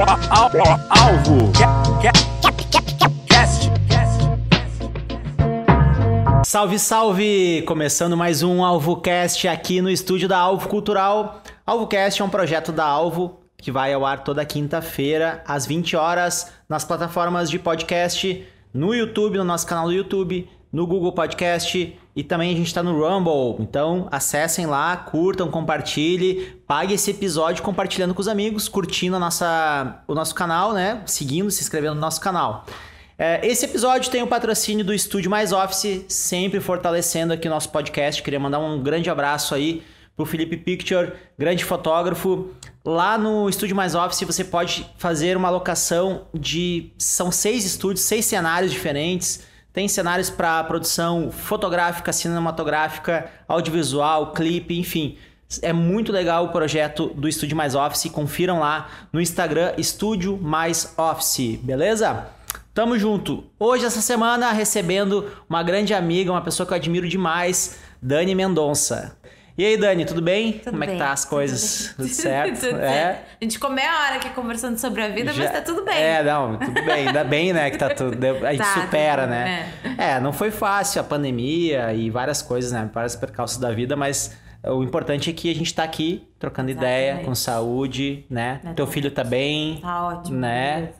Alvo. Cast. Salve, salve! Começando mais um AlvoCast aqui no estúdio da Alvo Cultural. AlvoCast é um projeto da Alvo que vai ao ar toda quinta-feira, às 20 horas, nas plataformas de podcast, no YouTube, no nosso canal do YouTube, no Google Podcast e também a gente está no Rumble. Então acessem lá, curtam, compartilhem, pague esse episódio compartilhando com os amigos, curtindo a nossa, o nosso canal, né? Seguindo, se inscrevendo no nosso canal. É, esse episódio tem o patrocínio do Estúdio Mais Office, sempre fortalecendo aqui o nosso podcast. Queria mandar um grande abraço aí pro Felipe Picture, grande fotógrafo. Lá no Estúdio Mais Office você pode fazer uma locação de. São seis estúdios, seis cenários diferentes. Tem cenários para produção fotográfica, cinematográfica, audiovisual, clipe, enfim. É muito legal o projeto do Estúdio Mais Office. Confiram lá no Instagram Estúdio Mais Office, beleza? Tamo junto. Hoje, essa semana, recebendo uma grande amiga, uma pessoa que eu admiro demais, Dani Mendonça. E aí, Dani, tudo bem? Tudo Como é que bem, tá as tudo coisas? bem. Tudo certo? Tudo é. A gente comeu a hora aqui conversando sobre a vida, Já- mas tá tudo bem. É, não, tudo bem. Ainda bem, né, que tá tudo. A gente Tá, supera, tudo né? É. não foi fácil a pandemia e várias coisas, né? Vários percalços da vida, mas o importante é que a gente tá aqui trocando ideia, Exatamente. com saúde, né? Teu Exatamente. filho tá bem, Tá ótimo. né?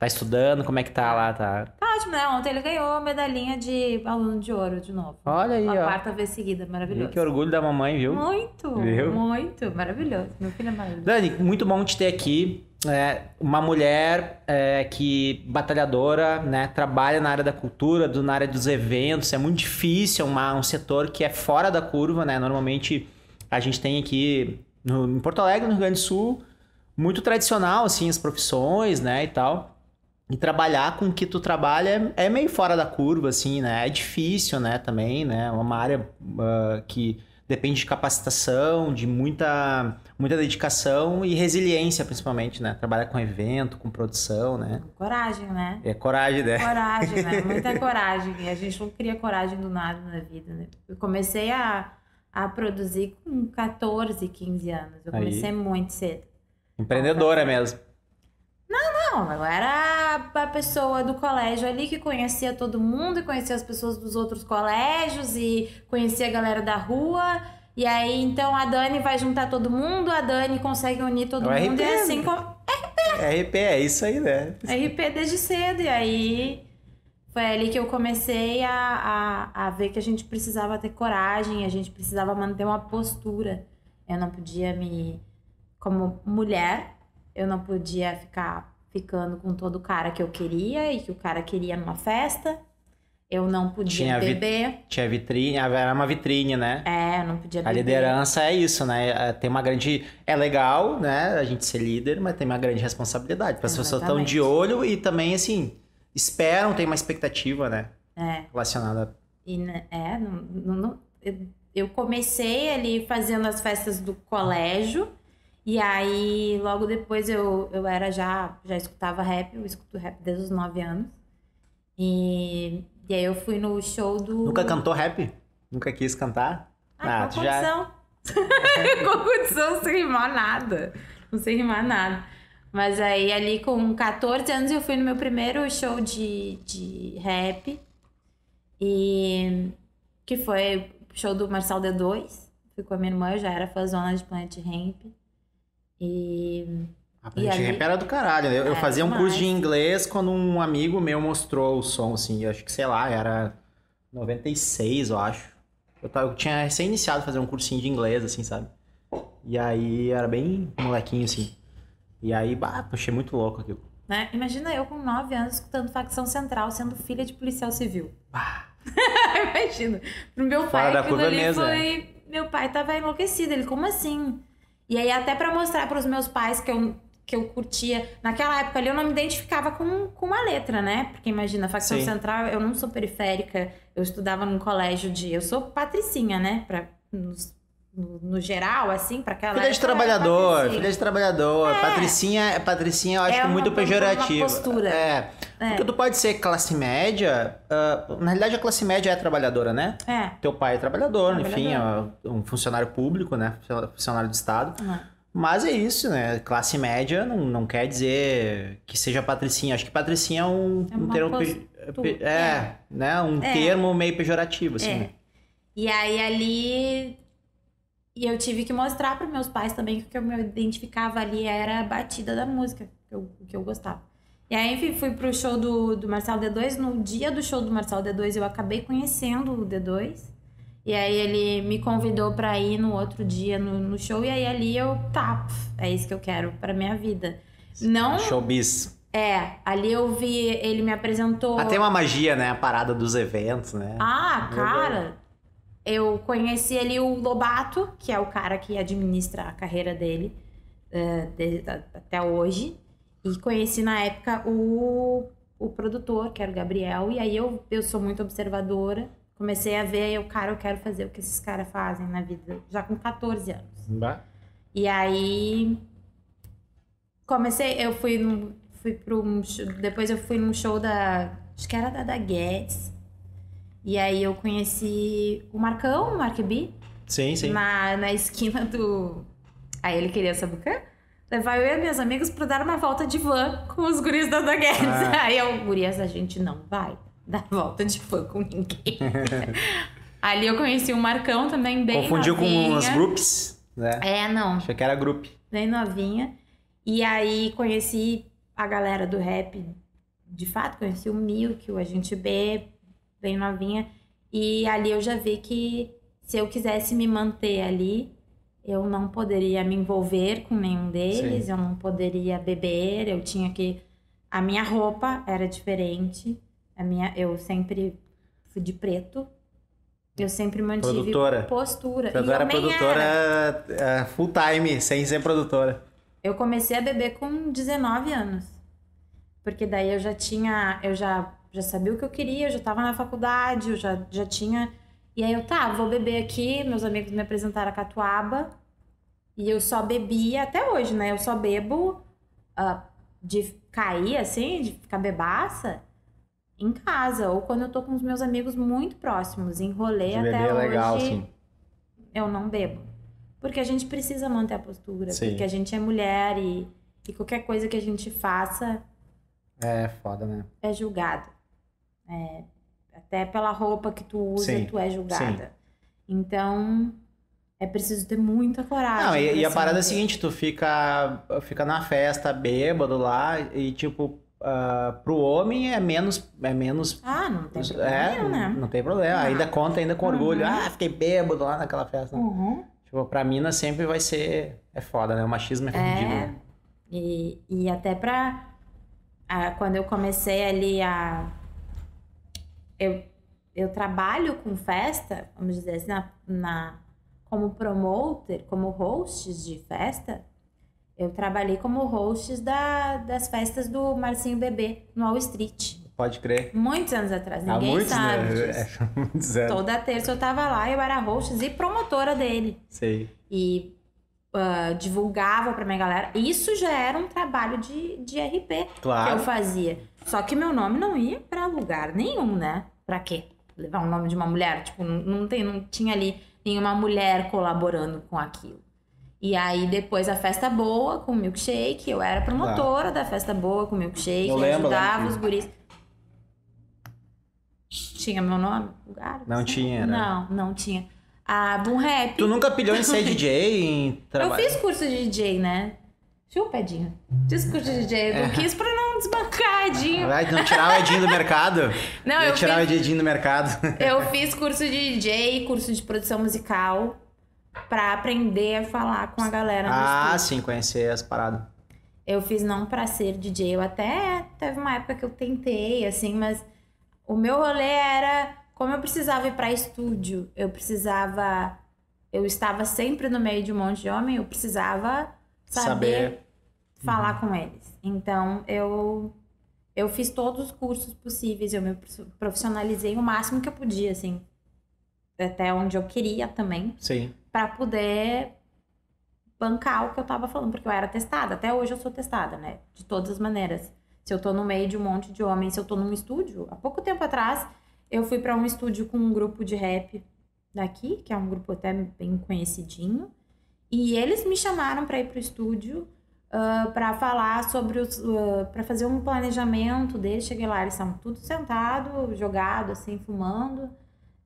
Tá estudando, como é que tá lá? Tá... Ótimo, né? Ontem ele ganhou a medalhinha de aluno de ouro de novo. Olha aí, a ó. quarta vez seguida, maravilhoso. Que orgulho da mamãe, viu? Muito, Viu? muito, maravilhoso. Meu filho é maravilhoso. Dani, muito bom te ter aqui. É, uma mulher é, que batalhadora, né? Trabalha na área da cultura, do, na área dos eventos. É muito difícil, é uma, um setor que é fora da curva, né? Normalmente a gente tem aqui no, em Porto Alegre, no Rio Grande do Sul, muito tradicional, assim, as profissões, né? E tal. E trabalhar com o que tu trabalha é, meio fora da curva, assim, né? É difícil, né? Também, né? É uma área ah, que depende de capacitação, de muita, muita dedicação e resiliência, principalmente, né? Trabalhar com evento, com produção, né? Coragem, né? É coragem, né? Coragem, né? Muita coragem. E a gente não cria coragem do nada na vida, né? Eu comecei a, a produzir com 14, 15 anos. Eu Aí. comecei muito cedo. Empreendedora mesmo. Não, eu era a pessoa do colégio ali que conhecia todo mundo e conhecia as pessoas dos outros colégios e conhecia a galera da rua. E aí, então, a Dani vai juntar todo mundo, a Dani consegue unir todo É mundo. RP, E assim, né? como... RP, é isso aí, né? RP desde cedo. E aí, foi ali que eu comecei a, a, a ver que a gente precisava ter coragem, a gente precisava manter uma postura. Eu não podia me... Como mulher, eu não podia ficar ficando com todo cara que eu queria e que o cara queria numa festa. Eu não podia Tinha beber. Tinha vitrine, era uma vitrine, né? É, eu não podia A beber. liderança é isso, né? É, Tem uma grande. É legal, né? A gente ser líder, mas tem uma grande responsabilidade. As pessoas estão de olho e também, assim, esperam, tem uma expectativa, né? É. Relacionada. E, né, é, não, não- não- eu, eu comecei ali fazendo as festas do colégio. E aí, logo depois, eu, eu era já, já escutava rap. Eu escuto rap desde os 9 anos. E, e aí, eu fui no show do... Nunca cantou rap? Nunca quis cantar? Ah, tu com condição. com condição sem rimar nada. Não sei rimar nada. Mas aí, ali com 14 anos, eu fui no meu primeiro show de, de rap. E que foi o show do Marçal D2. Fui com a minha irmã, eu já era fãzona de Planet Ramp. E A E ali- era do caralho. Eu, eu É, fazia um curso de inglês quando um amigo meu mostrou o som, assim. Eu acho que, sei lá, era 96, eu acho. Eu, tava, eu tinha recém-iniciado a fazer um cursinho de inglês, assim, sabe? E aí era bem molequinho, assim. E aí, bah, achei muito louco aquilo. né? Imagina eu com 9 anos escutando facção central, sendo filha de policial civil. Bah, Imagina. Pro meu Fora pai, da aquilo curva ali mesmo, foi. Meu pai tava enlouquecido. Ele, como assim? E aí, até pra mostrar pros meus pais que eu, que eu curtia. Naquela época ali, eu não me identificava com, com uma letra, né? Porque imagina, facção Sim. central, eu não sou periférica. Eu estudava num colégio de. Eu sou patricinha, né? Pra, nos- no, no geral, assim, pra aquela Filha de trabalhador, filha de trabalhador. É. Patricinha, Patricinha eu acho É que uma- muito pejorativa. uma postura. É. Porque tu pode ser classe média. ah, na realidade, a classe média é trabalhadora, né? É. Teu pai é trabalhador, enfim, Trabalhador. é um funcionário público, né? Funcionário do Estado. Uhum. Mas é isso, né? Classe média não, não quer dizer que seja patricinha. Acho que patricinha é um, É um termo. pe- pe- É, né? Um É. termo meio pejorativo, assim. É. né? E aí ali. E eu tive que mostrar para meus pais também que o que eu me identificava ali era a batida da música, que eu, o que eu gostava. E aí, enfim, fui pro show do, do Marcelo D2. No dia do show do Marcelo D2, eu acabei conhecendo o D2. E aí ele me convidou pra ir no outro dia no, no show. E aí ali eu, tá, é isso que eu quero pra minha vida. Não. Showbiz. É, ali eu vi, ele me apresentou. Ah, tem uma magia, né? A parada dos eventos, né? Ah, cara, eu conheci ali o Lobato, que é o cara que administra a carreira dele desde a- até hoje. E conheci na época o, o produtor, que era o Gabriel. E aí eu, eu sou muito observadora. Comecei a ver, eu, cara, eu quero fazer o que esses caras fazem na vida, já com 14 anos. Bah. E aí comecei, eu fui num, fui para um depois eu fui num show da, acho que era da da Guedes. E aí eu conheci o Marcão, o Mark B, Sim, sim. na, na esquina do Aí ele queria saber o quê? Levar eu e minhas amigas pra dar uma volta de van com os guris da Guedes. Ah. Aí eu, gurias, a gente não vai dar volta de van com ninguém. Ali eu conheci o Marcão também, bem Confundiu com novinha. os groups, né? É, não Achei que era group. bem novinha. E aí conheci a galera do rap, de fato, conheci o Milk, o Agente B, bem novinha. E ali eu já vi que se eu quisesse me manter ali, eu não poderia me envolver com nenhum deles, Sim. eu não poderia beber, eu tinha que. A minha roupa era diferente. A minha, eu sempre fui de preto. Eu sempre mantive Produtora. postura. Tu E era nem produtora é, full time, sem ser produtora. Eu comecei a beber com 19 anos. Porque daí eu já tinha, eu já, já sabia o que eu queria, eu já tava na faculdade, eu já, já tinha. E aí eu, tá, vou beber aqui. Meus amigos me apresentaram a catuaba. E eu só bebia, até hoje, né? Eu só bebo ah, de cair, assim, de ficar bebaça, em casa. Ou quando eu tô com os meus amigos muito próximos, De até é hoje legal, assim. eu não bebo. Porque a gente precisa manter a postura. Sim. Porque a gente é mulher e, e qualquer coisa que a gente faça É foda, né? é julgado. É, até pela roupa que tu usa, Sim, tu é julgada. Então, é preciso ter muita coragem. Não, e, e a parada é a seguinte, tu fica, fica na festa bêbado lá e tipo, ah, pro homem é menos, é menos Ah, não tem problema é, né? não tem problema, ainda conta ainda com orgulho. Uhum. Ah, fiquei bêbado lá naquela festa. Uhum. Tipo, pra mina sempre vai ser, é foda, né? O machismo é fudido. É, e, e até pra. quando eu comecei ali a. Eu, eu trabalho com festa, vamos dizer assim, na, na, como promoter, como hosts de festa. Eu trabalhei como hosts da, das festas do Marcinho Bebê no Wall Street. Pode crer. Muitos anos atrás, ninguém muitos, sabe né? disso. É, muitos anos. Toda terça eu tava lá, eu era hosts e promotora dele Sei. e ah, divulgava pra minha galera. Isso já era um trabalho de, de RP que eu Claro. fazia. Só que meu nome não ia pra lugar nenhum, né? Pra quê? Levar o nome de uma mulher? Tipo, não, tem, não tinha ali nenhuma mulher colaborando com aquilo. E aí, depois a festa boa com o milkshake, eu era promotora da festa boa com o milkshake, Eu eu lembro, ajudava os guris. Tinha meu nome? Lugar? Não tinha, né? Não, não tinha. A Boom Rap. Tu nunca pilhou em ser DJ, em Eu trabalho? fiz curso de DJ, né? Chupa, Edinho. Fiz curso de DJ. Eu É. quis pra não desbancar, Edinho. Vai, não tirar o Edinho do mercado? Não, Ia eu tirar fiz, o Edinho do mercado. eu fiz curso de DJ, curso de produção musical, pra aprender a falar com a galera no ah, sim, conhecer as paradas. Eu fiz não pra ser DJ. Eu até teve uma época que eu tentei, assim, mas o meu rolê era como eu precisava ir pra estúdio, eu precisava. Eu estava sempre no meio de um monte de homem, eu precisava saber, Saber. falar com eles. Então eu eu fiz todos os cursos possíveis, eu me profissionalizei o máximo que eu podia, assim, até onde eu queria também Sim. para poder bancar o que eu tava falando, porque eu era testada. Até hoje eu sou testada, né? De todas as maneiras. Se eu tô no meio de um monte de homens, se eu tô num estúdio, há pouco tempo atrás, eu fui para um estúdio com um grupo de rap daqui, que é um grupo até bem conhecidinho. E eles me chamaram para ir pro estúdio uh, para falar sobre os. Uh, para fazer um planejamento deles. Cheguei lá, eles estavam tudo sentado, jogado, assim, fumando,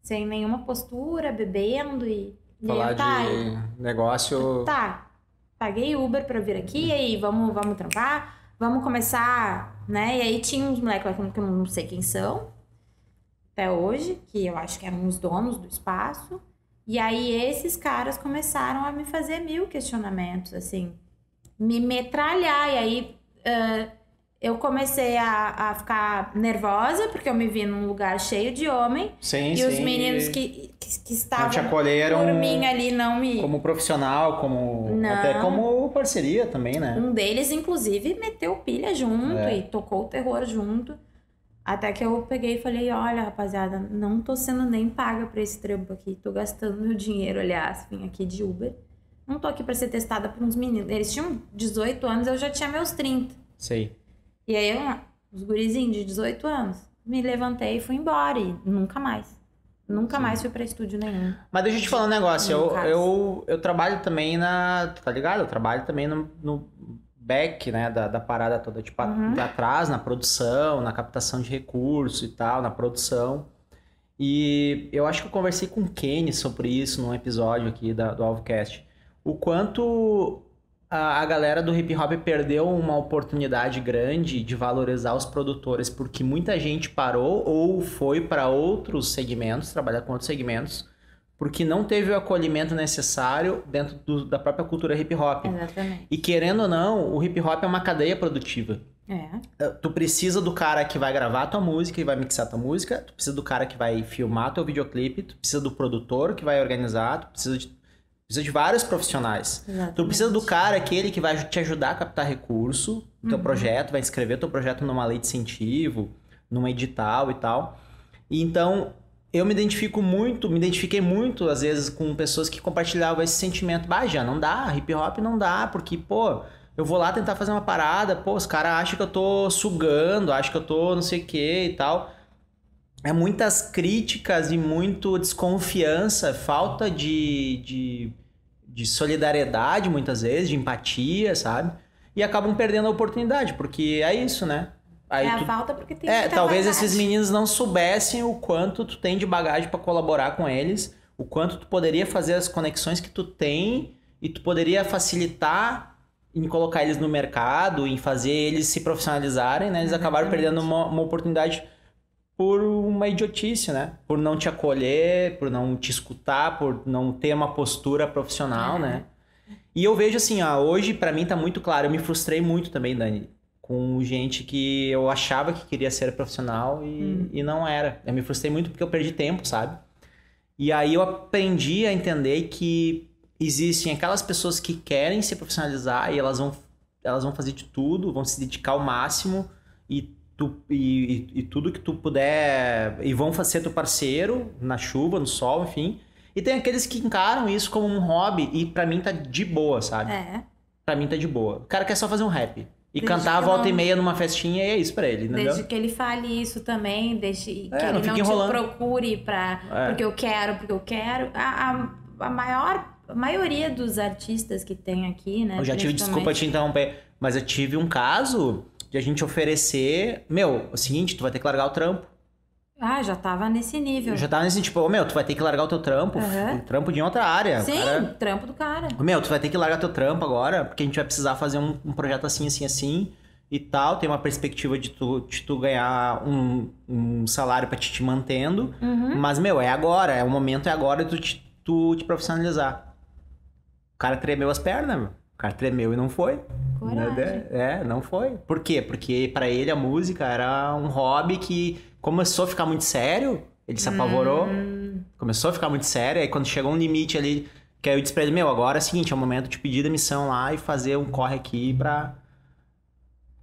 sem nenhuma postura, bebendo e. e Falar eu, tá, de negócio. Tá, paguei Uber pra vir aqui, e aí, vamos, vamos trampar? Vamos começar, né? E aí tinha uns moleques lá que eu não sei quem são, até hoje, que eu acho que eram os donos do espaço. E aí esses caras começaram a me fazer mil questionamentos, assim, me metralhar. E aí uh, eu comecei a, a ficar nervosa, porque eu me vi num lugar cheio de homem. Sim, e sim. os meninos que, que, que estavam te acolheram por mim ali não me. como profissional, como Não. até como parceria também, né? Um deles, inclusive, meteu pilha junto É. e tocou o terror junto. Até que eu peguei e falei, olha, rapaziada, não tô sendo nem paga pra esse trampo aqui. Tô gastando meu dinheiro, aliás, vim aqui de Uber. Não tô aqui pra ser testada por uns meninos. Eles tinham 18 anos, eu já tinha meus 30. Sei. E aí, eu, os gurizinhos de 18 anos, me levantei e fui embora. E nunca mais. Nunca mais fui pra estúdio nenhum. Mas deixa eu te falar um negócio. Eu, caso. eu, eu trabalho também na. Tá ligado? Eu trabalho também no, no back, né? Da, da parada toda. Tipo, Uhum. atrás, na produção, na captação de recurso e tal, na produção. E eu acho que eu conversei com o Kenny sobre isso num episódio aqui da, do Alvocast. O quanto a, a galera do hip hop perdeu uma oportunidade grande de valorizar os produtores, porque muita gente parou ou foi para outros segmentos, trabalhar com outros segmentos, porque não teve o acolhimento necessário dentro do- da própria cultura hip hop. Exatamente. E querendo ou não, o hip hop é uma cadeia produtiva. É. Uh, Tu precisa do cara que vai gravar a tua música e vai mixar a tua música, tu precisa do cara que vai filmar teu videoclipe, tu precisa do produtor que vai organizar, tu precisa de, precisa de vários profissionais. Exatamente. Tu precisa do cara, aquele que vai te ajudar a captar recurso do teu Uhum. projeto, vai inscrever teu projeto numa lei de incentivo, numa edital e tal. E então, eu me identifico muito, me identifiquei muito, às vezes, com pessoas que compartilhavam esse sentimento. Bah, já não dá, hip hop não dá, porque, pô, eu vou lá tentar fazer uma parada, pô, os caras acham que eu tô sugando, acham que eu tô não sei o que e tal. É muitas críticas e muito desconfiança, falta de, de, de solidariedade, muitas vezes, de empatia, sabe? E acabam perdendo a oportunidade, porque é isso, né? Aí é a tu- falta porque tem é, talvez bagagem. esses meninos não soubessem o quanto tu tem de bagagem pra colaborar com eles, o quanto tu poderia fazer as conexões que tu tem e tu poderia facilitar em colocar eles no mercado, em fazer eles se profissionalizarem, né? Eles acabaram perdendo uma, uma oportunidade por uma idiotice, né? Por não te acolher, por não te escutar, por não ter uma postura profissional, É. né? E eu vejo assim, ó, hoje pra mim tá muito claro, eu me frustrei muito também, Dani, com gente que eu achava que queria ser profissional e, Hum. e não era. Eu me frustrei muito porque eu perdi tempo, sabe? E aí eu aprendi a entender que existem aquelas pessoas que querem se profissionalizar e elas vão, elas vão fazer de tudo, vão se dedicar ao máximo e, tu, e, e- tudo que tu puder. E vão ser teu parceiro na chuva, no sol, enfim. E tem aqueles que encaram isso como um hobby e pra mim tá de boa, sabe? É, Pra mim tá de boa. O cara quer só fazer um rap. E Desde cantar a que volta não- e meia numa festinha e é isso pra ele, entendeu? desde que ele fale isso também, desde que É, não ele não te enrolando. procure pra, É. porque eu quero, porque eu quero. A, a, a maior, a maioria dos artistas que tem aqui, né? Eu já tive, desculpa te interromper, mas eu tive um caso de a gente oferecer. Meu, é o seguinte, tu vai ter que largar o trampo. Ah, já tava nesse nível. Já tava nesse tipo, ô, meu, tu vai ter que largar o teu trampo, o trampo de outra área. Sim, cara- trampo do cara. Meu, tu vai ter que largar teu trampo agora, porque a gente vai precisar fazer um, um projeto assim, assim, assim e tal. Tem uma perspectiva de tu, de tu ganhar um, um salário pra te, te mantendo. Uhum. Mas, meu, é agora, é o momento, é agora tu te, tu te profissionalizar. O cara tremeu as pernas, meu. Cara tremeu e não foi. Coragem. Né? É, não foi. Por quê? Porque pra ele a música era um hobby que começou a ficar muito sério, ele se apavorou, Hum, começou a ficar muito sério, aí quando chegou um limite ali, que aí eu disse pra ele, meu, agora é o seguinte, é o momento de pedir demissão lá e fazer um corre aqui pra...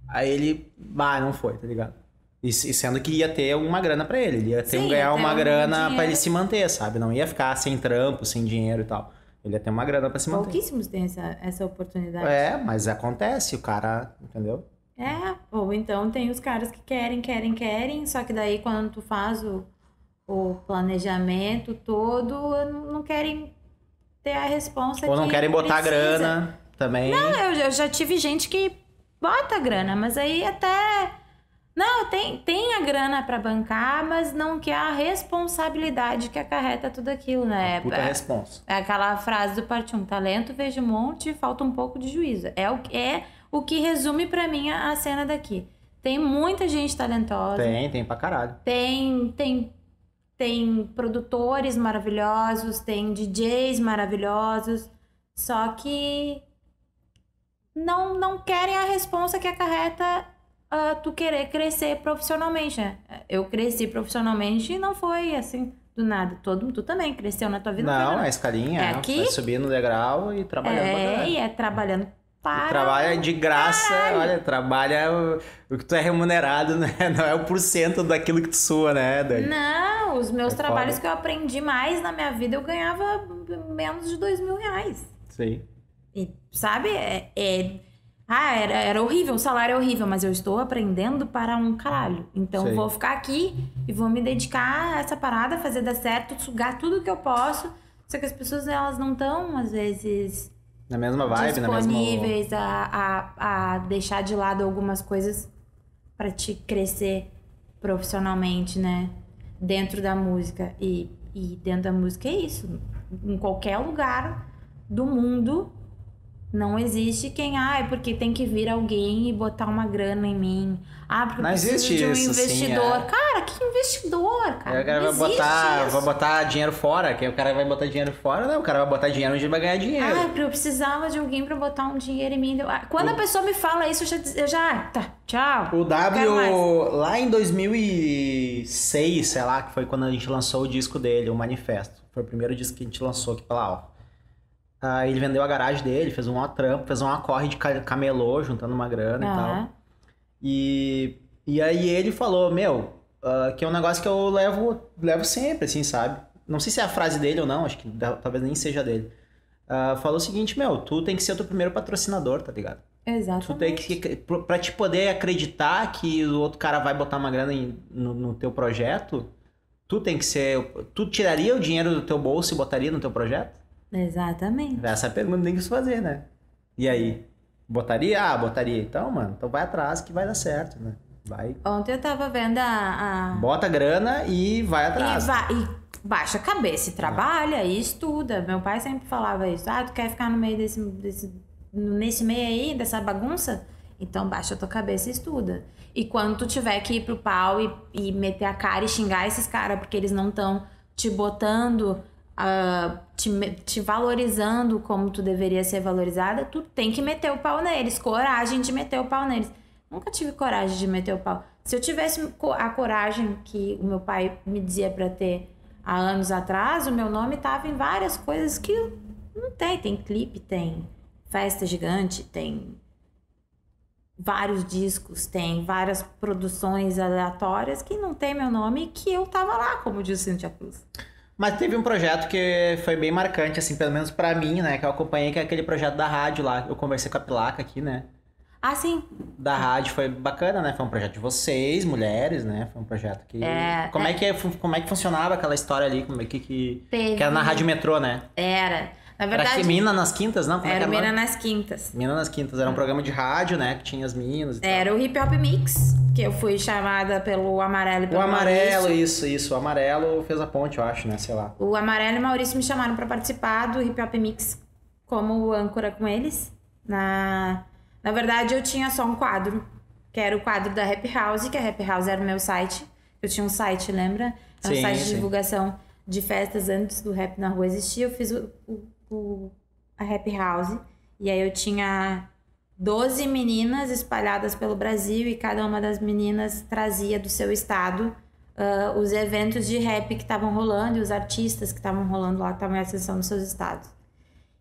Aí ele, ah, não foi, tá ligado? E, e sendo que ia ter alguma grana pra ele, ele ia ter Sim, um, ganhar uma um grana pra dinheiro. ele se manter, sabe? Não ia ficar sem trampo, sem dinheiro e tal. Ele ia ter uma grana pra se manter. pouquíssimos têm essa, essa oportunidade. É, mas acontece, o cara, entendeu? É, ou então tem os caras que querem, querem, querem, só que daí quando tu faz o, o planejamento todo, não querem ter a resposta Ou não que querem botar precisa. grana também. Não, eu, eu já tive gente que bota grana, mas aí até. Não, tem, tem a grana pra bancar, mas não quer a responsabilidade que acarreta tudo aquilo, né? Puta é, responsa. é aquela frase do parte 1, talento vejo um monte, falta um pouco de juízo. É o, é o que resume pra mim a, a cena daqui. Tem muita gente talentosa, Tem, tem pra caralho. tem, tem, tem produtores maravilhosos, tem DJs maravilhosos, só que não, não querem a responsa que acarreta ah, tu querer crescer profissionalmente, né? Eu cresci profissionalmente e não foi assim, do nada. Todo, tu também cresceu na tua vida. não Não, é escalinha. É né? aqui? Vai subir no degrau e trabalhando É, caralho. e é trabalhando para... Trabalha de graça, olha, trabalha o, o que tu é remunerado, né? Não é o porcento daquilo que tu sua, né, Dani? Não, os meus É trabalhos foda. que eu aprendi mais na minha vida, eu ganhava menos de dois mil reais. Sim. E, sabe, é, é- Ah, era, era horrível, o salário é horrível, mas eu estou aprendendo para um caralho. Então Sei. vou ficar aqui e vou me dedicar a essa parada, fazer dar certo, sugar tudo que eu posso. Só que as pessoas, elas não estão, às vezes, Na mesma vibe, na mesma. disponíveis a, a, a deixar de lado algumas coisas para te crescer profissionalmente, né? Dentro da música. E, e dentro da música é isso. Em qualquer lugar do mundo não existe quem, ah, é porque tem que vir alguém e botar uma grana em mim. Ah, porque eu Não preciso de um isso, sim, investidor. é. Cara, que investidor, cara? Aí o cara vai botar, isso. vai botar dinheiro fora, que aí o cara vai botar dinheiro fora, não, o cara vai botar dinheiro onde ele vai ganhar dinheiro. Ah, eu precisava de alguém pra botar um dinheiro em mim. Ah, Quando a pessoa me fala isso, eu já, eu já ah, tá, tchau. O. W, lá em 2006, sei lá, que foi quando a gente lançou o disco dele, o Manifesto. Foi o primeiro disco que a gente lançou aqui pela Alfa. Aí ele vendeu a garagem dele, fez um trampo, fez uma corre de ca- camelô, juntando uma grana e tal. E, e aí ele falou, meu, ah, que é um negócio que eu levo, levo sempre, assim, sabe? Não sei se é a frase dele ou não, acho que talvez nem seja dele. Ah, falou o seguinte, meu, tu tem que ser o teu primeiro patrocinador, tá ligado? Tu Exatamente. tem que, pra te poder acreditar que o outro cara vai botar uma grana em- no, no teu projeto, tu tem que ser. Tu tiraria o dinheiro do teu bolso e botaria no teu projeto? Exatamente. Essa é a pergunta tem que se fazer, né? E aí? Botaria? Ah, botaria. Então, mano, então vai atrás que vai dar certo, né? Vai. Ontem eu tava vendo a. a... Bota grana e vai E, atrás. vai, e baixa a cabeça, e trabalha e estuda. Meu pai sempre falava isso. Ah, tu quer ficar no meio desse, desse nesse meio aí, dessa bagunça? Então baixa a tua cabeça e estuda. E quando tu tiver que ir pro pau e, e meter a cara e xingar esses caras porque eles não estão te botando, ah, te, te valorizando como tu deveria ser valorizada, tu tem que meter o pau neles. Coragem de meter o pau neles. Nunca tive coragem de meter o pau. Se eu tivesse a coragem que o meu pai me dizia pra ter há anos atrás, o meu nome tava em várias coisas que não tem. Tem clipe, tem festa gigante, tem vários discos, tem várias produções aleatórias que não tem meu nome e que eu tava lá, como diz Cintia Cruz. Mas teve um projeto que foi bem marcante, assim, pelo menos pra mim, né? Que eu acompanhei, que é aquele projeto da rádio lá. Eu conversei com a Pilaca aqui, né? Ah, sim. da rádio foi bacana, né? Foi um projeto de vocês, mulheres, né? Foi um projeto que. É, como, é. que como é que funcionava aquela história ali? Como é que. que... Teve... Que era na Rádio Metrô, né? Era. Na Era verdade, que Mina nas Quintas, não? Como é era era o Mina nome? nas Quintas. Mina nas Quintas. Era um programa de rádio, né? Que tinha as minas e tal. Era o Hip Hop Mix, que eu fui chamada pelo Amarelo e O pelo amarelo, Maurício. isso, isso. O amarelo fez a ponte, eu acho, né? Sei lá. O Amarelo e o Maurício me chamaram pra participar do Hip Hop Mix como âncora com eles. Na, na verdade, eu tinha só um quadro, que era o quadro da Rap House, que a Rap House era o meu site. Eu tinha um site, lembra? Era um Sim, site de sim. divulgação de festas antes do Rap na Rua existir. Eu fiz o, o- o- a Rap House. E aí eu tinha 12 meninas espalhadas pelo Brasil e cada uma das meninas trazia do seu estado ah, os eventos de rap que estavam rolando e os artistas que estavam rolando lá, que estavam em ascensão nos seus estados.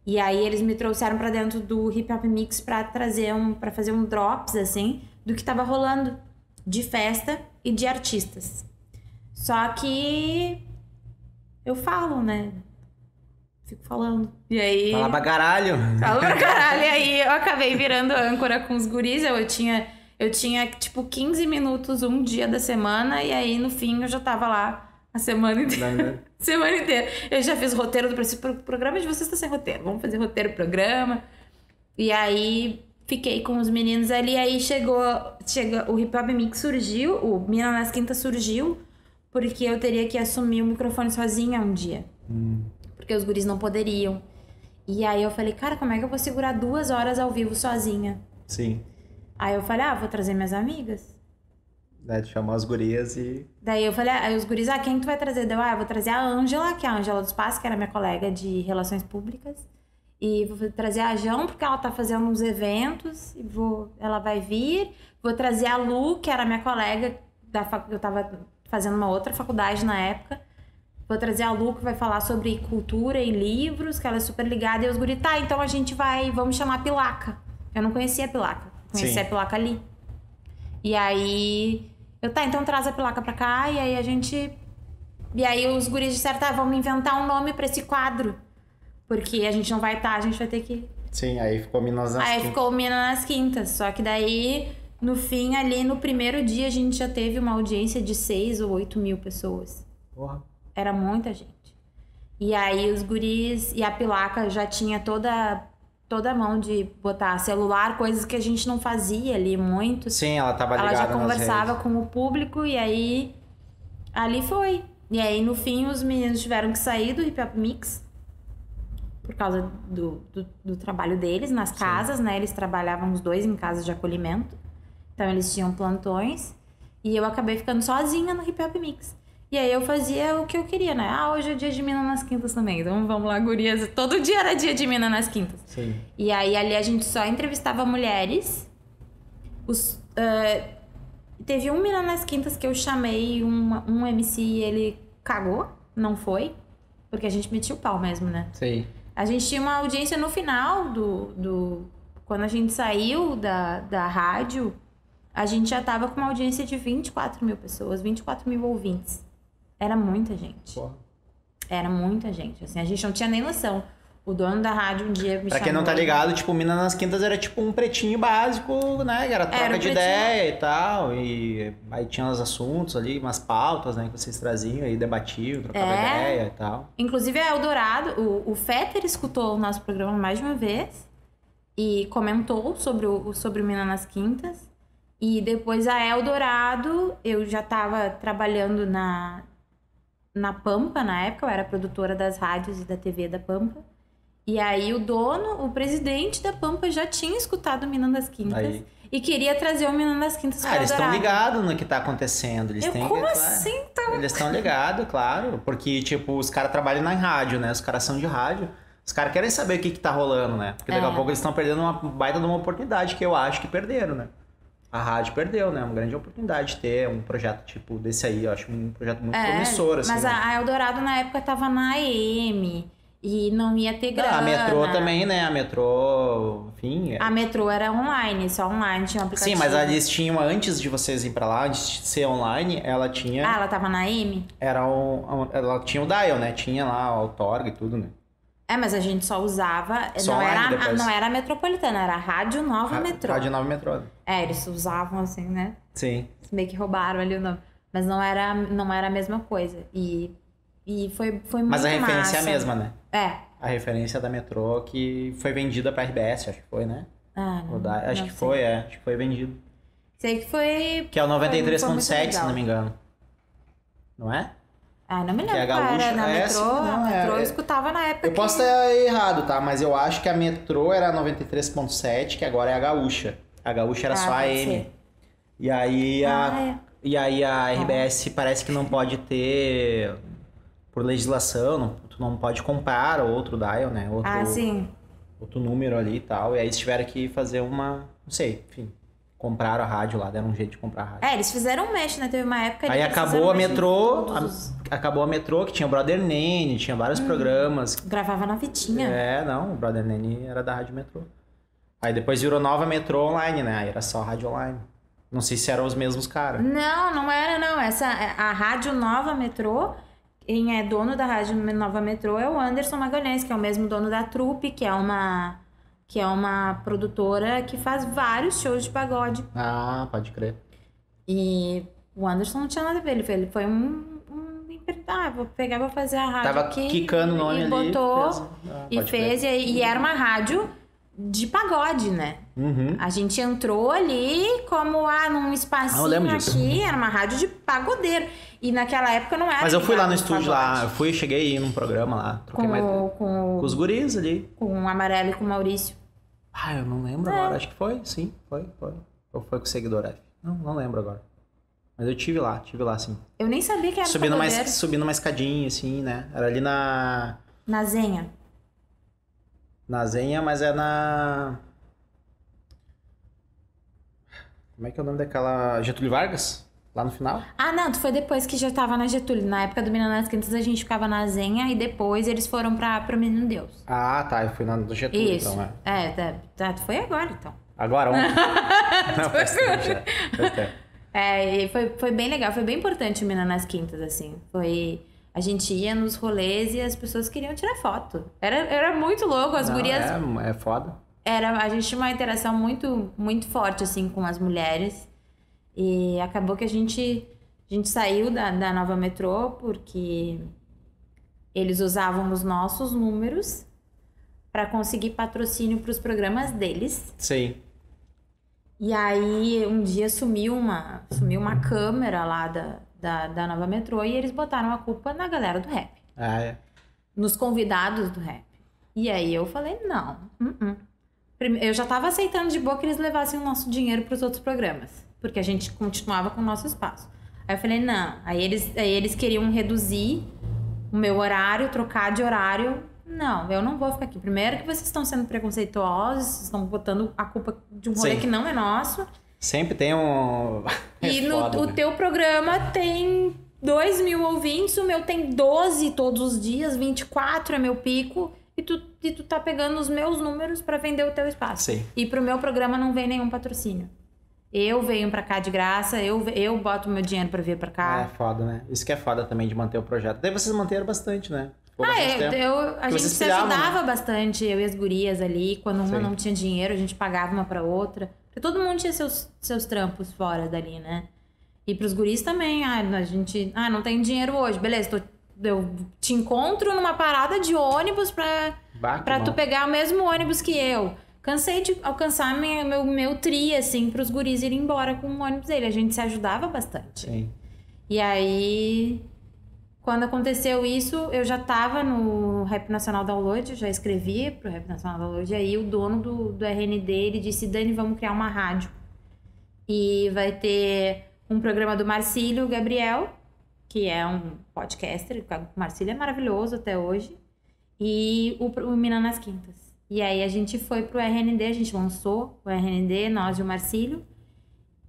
E aí eles me trouxeram pra dentro do Hip Hop Mix pra trazer um, para fazer um drops assim do que tava rolando de festa e de artistas. Só que eu falo, né? Fico falando. E aí Fala pra caralho. Fala pra caralho. E aí eu acabei virando âncora com os guris. Eu tinha, eu tinha, tipo, 15 minutos um dia da semana. E aí, no fim, eu já tava lá A semana inteira. Não. semana inteira. Eu já fiz roteiro do esse pro- programa de vocês está sem roteiro. Vamos fazer roteiro programa. E aí fiquei com os meninos ali. Aí chegou, chega, o Hip Hop Mix surgiu, o Mina nas Quintas surgiu, porque eu teria que assumir o microfone sozinha um dia. Porque os guris não poderiam. E aí eu falei, cara, como é que eu vou segurar duas horas ao vivo sozinha? Sim. Aí eu falei, ah, vou trazer minhas amigas. Tu chamou as gurias e. Daí eu falei, aí os guris, ah, quem tu vai trazer? Deu, ah, eu vou trazer a Ângela, que é a Ângela dos Passos, que era minha colega de Relações Públicas. E vou trazer a Jão, porque ela tá fazendo uns eventos, e vou, ela vai vir. Vou trazer a Lu, que era minha colega, da fac... eu tava fazendo uma outra faculdade na época. Vou trazer a Lu, que vai falar sobre cultura e livros, que ela é super ligada. E os guris, tá, então a gente vai, vamos chamar a Pilaca. Eu não conhecia a Pilaca, conhecia Sim. a Pilaca ali. E aí, eu, tá, então traz a Pilaca pra cá, e aí a gente. E aí os guris disseram, tá, vamos inventar um nome pra esse quadro. Porque a gente não vai estar, a gente vai ter que. Sim, aí ficou Minas nas Aí Quintas. ficou o Mina nas quintas. Só que daí, no fim, ali no primeiro dia, a gente já teve uma audiência de 6 ou 8 mil pessoas. Porra. Era muita gente. E aí os guris e a pilaca já tinha toda toda a mão de botar celular, coisas que a gente não fazia ali muito. Sim, ela tava Ela ligada já nas conversava com o público e aí ali foi. E aí no fim os meninos tiveram que sair do Hip Hop Mix por causa do, do, do trabalho deles nas casas, né? Eles trabalhavam os dois em casas de acolhimento. Então eles tinham plantões. E eu acabei ficando sozinha no Hip Hop Mix. E aí eu fazia o que eu queria, né? Ah, hoje é dia de mina nas quintas também. Então vamos lá, gurias. Todo dia era dia de mina nas quintas. Sim. E aí ali a gente só entrevistava mulheres. Os, eh, teve um Mina nas Quintas que eu chamei uma- um MC e ele cagou, não foi. Porque a gente metia o pau mesmo, né? Sim. A gente tinha uma audiência no final do. do quando a gente saiu da, da rádio, a gente já tava com uma audiência de 24 mil pessoas, 24 mil ouvintes. Era muita gente. Porra. Era muita gente. Assim, a gente não tinha nem noção. O dono da rádio um dia me Pra quem não tá ligado, tipo, Minas nas Quintas era tipo um pretinho básico, né? Que era troca Era um de pretinho. ideia e tal. E aí tinha os assuntos ali, umas pautas, né? Que vocês traziam aí, debatiam, trocavam É. ideia e tal. Inclusive a Eldorado, o, o Fetter escutou o nosso programa mais de uma vez e comentou sobre o, sobre o Mina nas Quintas. E depois a Eldorado, eu já tava trabalhando na, na Pampa na época, eu era produtora das rádios e da TV da Pampa. E aí o dono, o presidente da Pampa já tinha escutado o Mina das Quintas Aí. e queria trazer o Mina das Quintas Ah, pra eles estão ligados no que tá acontecendo. Eles Eu, têm como claro. assim? Tá? Eles estão ligados, claro. Porque, tipo, os caras trabalham na rádio, né? Os caras são de rádio. Os caras querem saber o que, que tá rolando, né? Porque daqui É. a pouco eles estão perdendo uma baita de uma oportunidade que eu acho que perderam, né? A rádio perdeu, né? Uma grande oportunidade de ter um projeto tipo desse aí. Eu acho um projeto muito É, promissor, assim. Mas né? a, Eldorado na época tava na AM e não ia ter Não, grana. a metrô também, né? A metrô, enfim. é- A metrô era online, só online, tinha um aplicativo. Sim, mas eles tinham, antes de vocês ir pra lá, antes de ser online, ela tinha. Ah, ela tava na AM? Era um, ela tinha o dial, né? Tinha lá o Outorga e tudo, né? É, mas a gente só usava. Só não, era, depois. não era a metropolitana, era a Rádio Nova Ra- Metrô. Rádio Nova Metrô. É, eles usavam assim, né? Sim. Meio que roubaram ali o nome. Mas não era, não era a mesma coisa. E, e foi, foi muito Mas a referência é a massa. mesma, né? É. A referência da Metrô que foi vendida pra RBS, acho que foi, né? Ah, não, da- acho não que sei. foi, é. Acho que foi vendido. Sei que foi. Que é o Foi- foi 93.7, muito se não me engano. Não é? Ah, não me Que é lembro qual gaúcha. era na É, metrô. sim, não, a é- metrô eu é- escutava na época. Eu posso que... estar errado, tá? Mas eu acho que a Metrô era 93.7, que agora é a Gaúcha. A Gaúcha era Ah, só a ser. E aí a, Ah, é. e aí a RBS parece que não pode ter, por legislação, não, tu não pode comprar outro dial, né? Outro, Ah, sim. outro número ali e tal. E aí eles tiveram que fazer uma, não sei, enfim, compraram a rádio lá, deram um jeito de comprar a rádio. É, eles fizeram um mesh, né? Teve uma época Aí acabou a metrô, os- a- acabou a metrô, que tinha o Brother Nene, tinha vários Hum. programas. Gravava na fitinha. É, não, o Brother Nene era da Rádio Metrô. Aí depois virou nova Metrô Online, né? Aí era só Rádio Online. Não sei se eram os mesmos caras. Não, não era, não. Essa, a Rádio Nova Metrô, quem é dono da Rádio Nova Metrô é o Anderson Magalhães, que é o mesmo dono da Trupe, que é uma, que é uma produtora que faz vários shows de pagode. Ah, pode crer. E o Anderson não tinha nada a ver, ele foi, um, tá, vou pegar, vou fazer a rádio Tava aqui. quicando o nome e ali, botou, fez. Ah, e fez, e, e era uma rádio de pagode, né? Uhum. A gente entrou ali como, ah, num Ah, espacinho disso. aqui, era uma rádio de pagodeiro. E naquela época não era Mas eu fui lá no estúdio lá, eu fui, cheguei aí num programa lá, troquei Com, mais o, com, com os guris ali. com o Amarelo e com o Maurício. Ah, eu não lembro É. agora, acho que foi, sim, foi, foi. Ou foi com o seguidor F? Não, não lembro agora. Mas eu tive lá, tive lá sim. Eu nem sabia que era Subindo uma, es- subindo uma escadinha, assim, né? Era ali na. Na Zenha. Na Zenha, mas é na. Como é que é o nome daquela. Getúlio Vargas? Lá no final? Ah, não, tu foi depois que já tava na Getúlio. Na época do Menino nas Quintas a gente ficava na Zenha e depois eles foram pra, pro Menino Deus. Ah, tá. Eu fui na do Getúlio, Isso. então, é. É, tá, tá, tu foi agora então. Agora, ontem. não, faz tempo já. Faz tempo. É, e foi, foi bem legal, foi bem importante o Menino nas Quintas, assim. Foi. A gente ia nos rolês e as pessoas queriam tirar foto. Era, era muito louco, as Não, gurias. É, é foda. Era, a gente tinha uma interação muito, muito forte, assim, com as mulheres. E acabou que a gente, a gente saiu da, da nova metrô porque eles usavam os nossos números para conseguir patrocínio para os programas deles. Sim. E aí, um dia sumiu uma, sumiu uma câmera lá da, da, da nova metrô e eles botaram a culpa na galera do rap Ah, é. nos convidados do rap. E aí eu falei, não. uh-uh. Prime- Eu já tava aceitando de boa que eles levassem o nosso dinheiro para os outros programas. Porque a gente continuava com o nosso espaço. Aí eu falei, não. Aí eles, aí eles queriam reduzir o meu horário, trocar de horário. Não, eu não vou ficar aqui. Primeiro que vocês estão sendo preconceituosos, vocês estão botando a culpa de um rolê Sim. que não é nosso. Sempre tem um. É E no, o né? teu programa tem 2 mil ouvintes, o meu tem 12 todos os dias, 24 é meu pico, e tu, e tu tá pegando os meus números pra vender o teu espaço. Sim. E pro meu programa não vem nenhum patrocínio. Eu venho pra cá de graça, eu, eu boto meu dinheiro pra vir pra É cá. foda, né? Isso que é foda também de manter o projeto. Daí vocês manteram bastante, né? Ficou Ah, bastante é, eu, a Porque gente se pilhavam, né? ajudava bastante, eu e as gurias ali. Quando uma Sim. não tinha dinheiro, a gente pagava uma pra outra. Porque todo mundo tinha seus, seus trampos fora dali, né? E pros guris também. Ah, a gente. Ah, não tenho dinheiro hoje. Beleza, tô- eu te encontro numa parada de ônibus pra, que pra tu pegar o mesmo ônibus que eu. Cansei de alcançar minha, meu, meu tri, assim, pros guris irem embora com o ônibus dele. A gente se ajudava bastante. Sim. E aí, quando aconteceu isso, eu já tava no Rap Nacional Download, já escrevia pro Rap Nacional Download, e aí o dono do, do RND, ele disse, Dani, vamos criar uma rádio. E vai ter um programa do Marcílio Gabriel, que é um podcaster, o Marcílio é maravilhoso até hoje, e o, o Mina nas Quintas. E aí a gente foi pro RND, a gente lançou o RND, nós e o Marcílio,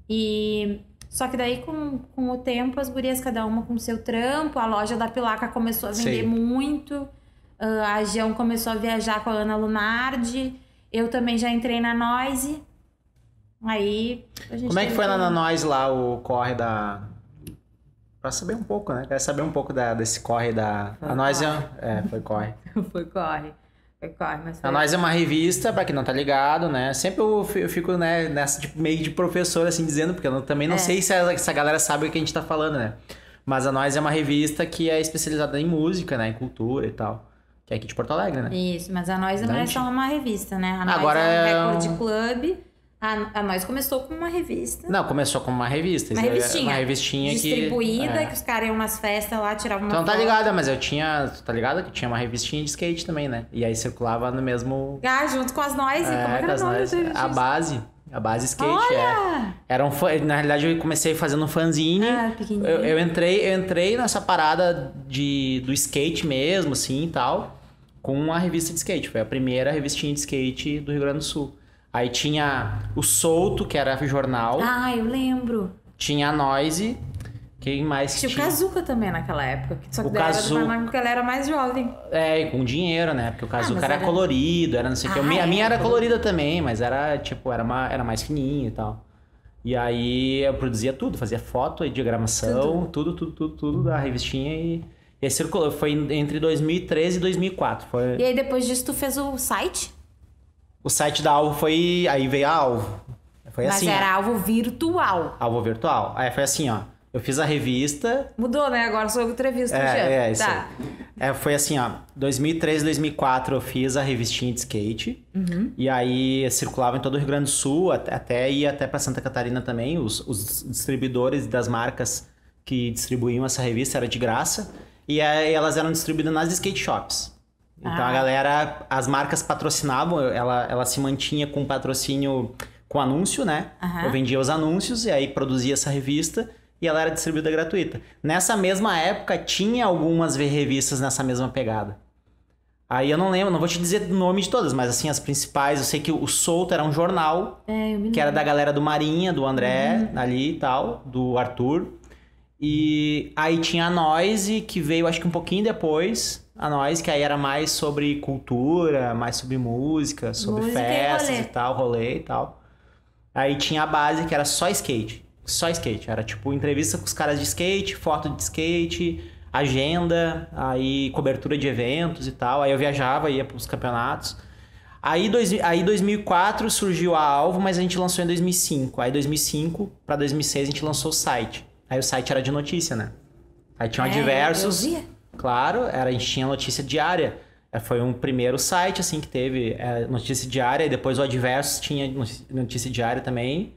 e só que daí, com, com o tempo, as gurias, cada uma com seu trampo, a loja da Pilaca começou a vender Sim. muito. a Gião começou a viajar com a Ana Lunardi. Eu também já entrei na Noise. Aí. A gente Como é que foi lá na nós lá o corre da. Pra saber um pouco, né? Quero saber um pouco da, desse corre da. Foi a corre. É, foi corre. foi corre. Mas. A nós é uma revista, pra quem não tá ligado, né? Sempre eu fi- eu fico, né, nessa tipo, meio de professor, assim, dizendo, porque eu também não É. sei se a, se a galera sabe o que a gente tá falando, né? Mas a nós é uma revista que é especializada em música, né? Em cultura e tal. Que é aqui de Porto Alegre, né? Isso, mas a Nós não é só uma revista, né? A Nós Agora é um é Record Club. A, a Nós começou com uma revista. Não, começou como uma revista. Uma é- revistinha. Uma revistinha distribuída, que. é. que os caras iam nas festas lá, tiravam uma Tu não tá ligada, mas eu tinha. Tu tá ligado que tinha uma revistinha de skate também, né? E aí circulava no mesmo. Ah, junto com as Noise. Como é É, que com era as nós. A base. A base skate, é. Olha! Era um fã, na realidade eu comecei fazendo um fanzine. Ah, eu, eu entrei, eu entrei nessa parada de, do skate mesmo, assim e tal, com uma revista de skate. Foi a primeira revistinha de skate do Rio Grande do Sul. Aí tinha o Solto, que era jornal. Ah, eu lembro. Tinha a Noise. Quem mais que Tinha o tinha? Kazuca também naquela época. Só que O daí era porque ela era mais jovem. É, e com dinheiro, né? Porque o Kazuca mas era, era- colorido, era não sei o que. Ah, A minha- A é, minha era colorida também, mas era, tipo, era, uma, era mais fininha e tal. E aí eu produzia tudo, fazia foto, diagramação, tudo, tudo, tudo, tudo da revistinha e... E aí circulou, foi entre 2013 e 2004. Foi... E aí depois disso tu fez o site, O site da Alvo foi... Aí veio a Alvo. Foi mas assim, ó. era alvo virtual. Alvo virtual. Aí foi assim, ó. Eu fiz a revista. Mudou, né? Agora sou entrevista. É, é, isso tá. É, foi assim, ó. 2003, 2004 eu fiz a revistinha de skate. Uhum. E aí circulava em todo o Rio Grande do Sul, até, até ia até para Santa Catarina também. Os, os distribuidores das marcas que distribuíam essa revista era de graça. E aí elas eram distribuídas nas skate shops. Então ah. a galera, as marcas patrocinavam, ela, ela se mantinha com patrocínio com anúncio, né? Uhum. Eu vendia os anúncios e aí produzia essa revista e ela era distribuída gratuita. Nessa mesma época, tinha algumas revistas nessa mesma pegada. Aí eu não lembro, não vou te dizer o nome de todas, mas assim, as principais, eu sei que o Solto era um jornal, é, que era da galera do Marinha, do André, uhum. ali e tal, do Arthur. E aí tinha a Noise, que veio acho que um pouquinho depois, a Noise, que aí era mais sobre cultura, mais sobre música, sobre música festas e, e tal, rolê e tal. Aí tinha a base, que era só skate só skate. Era tipo entrevista com os caras de skate, foto de skate, agenda, aí cobertura de eventos e tal. Aí eu viajava, ia para os campeonatos. Aí, dois, aí 2004 surgiu a Alvo, mas a gente lançou em 2005. Aí 2005 para 2006 a gente lançou o site. Aí o site era de notícia, né? Aí tinha é, diversos. Claro, era, a gente tinha notícia diária. É, foi um primeiro site assim que teve é, notícia diária, e depois o Adversos tinha notícia diária também.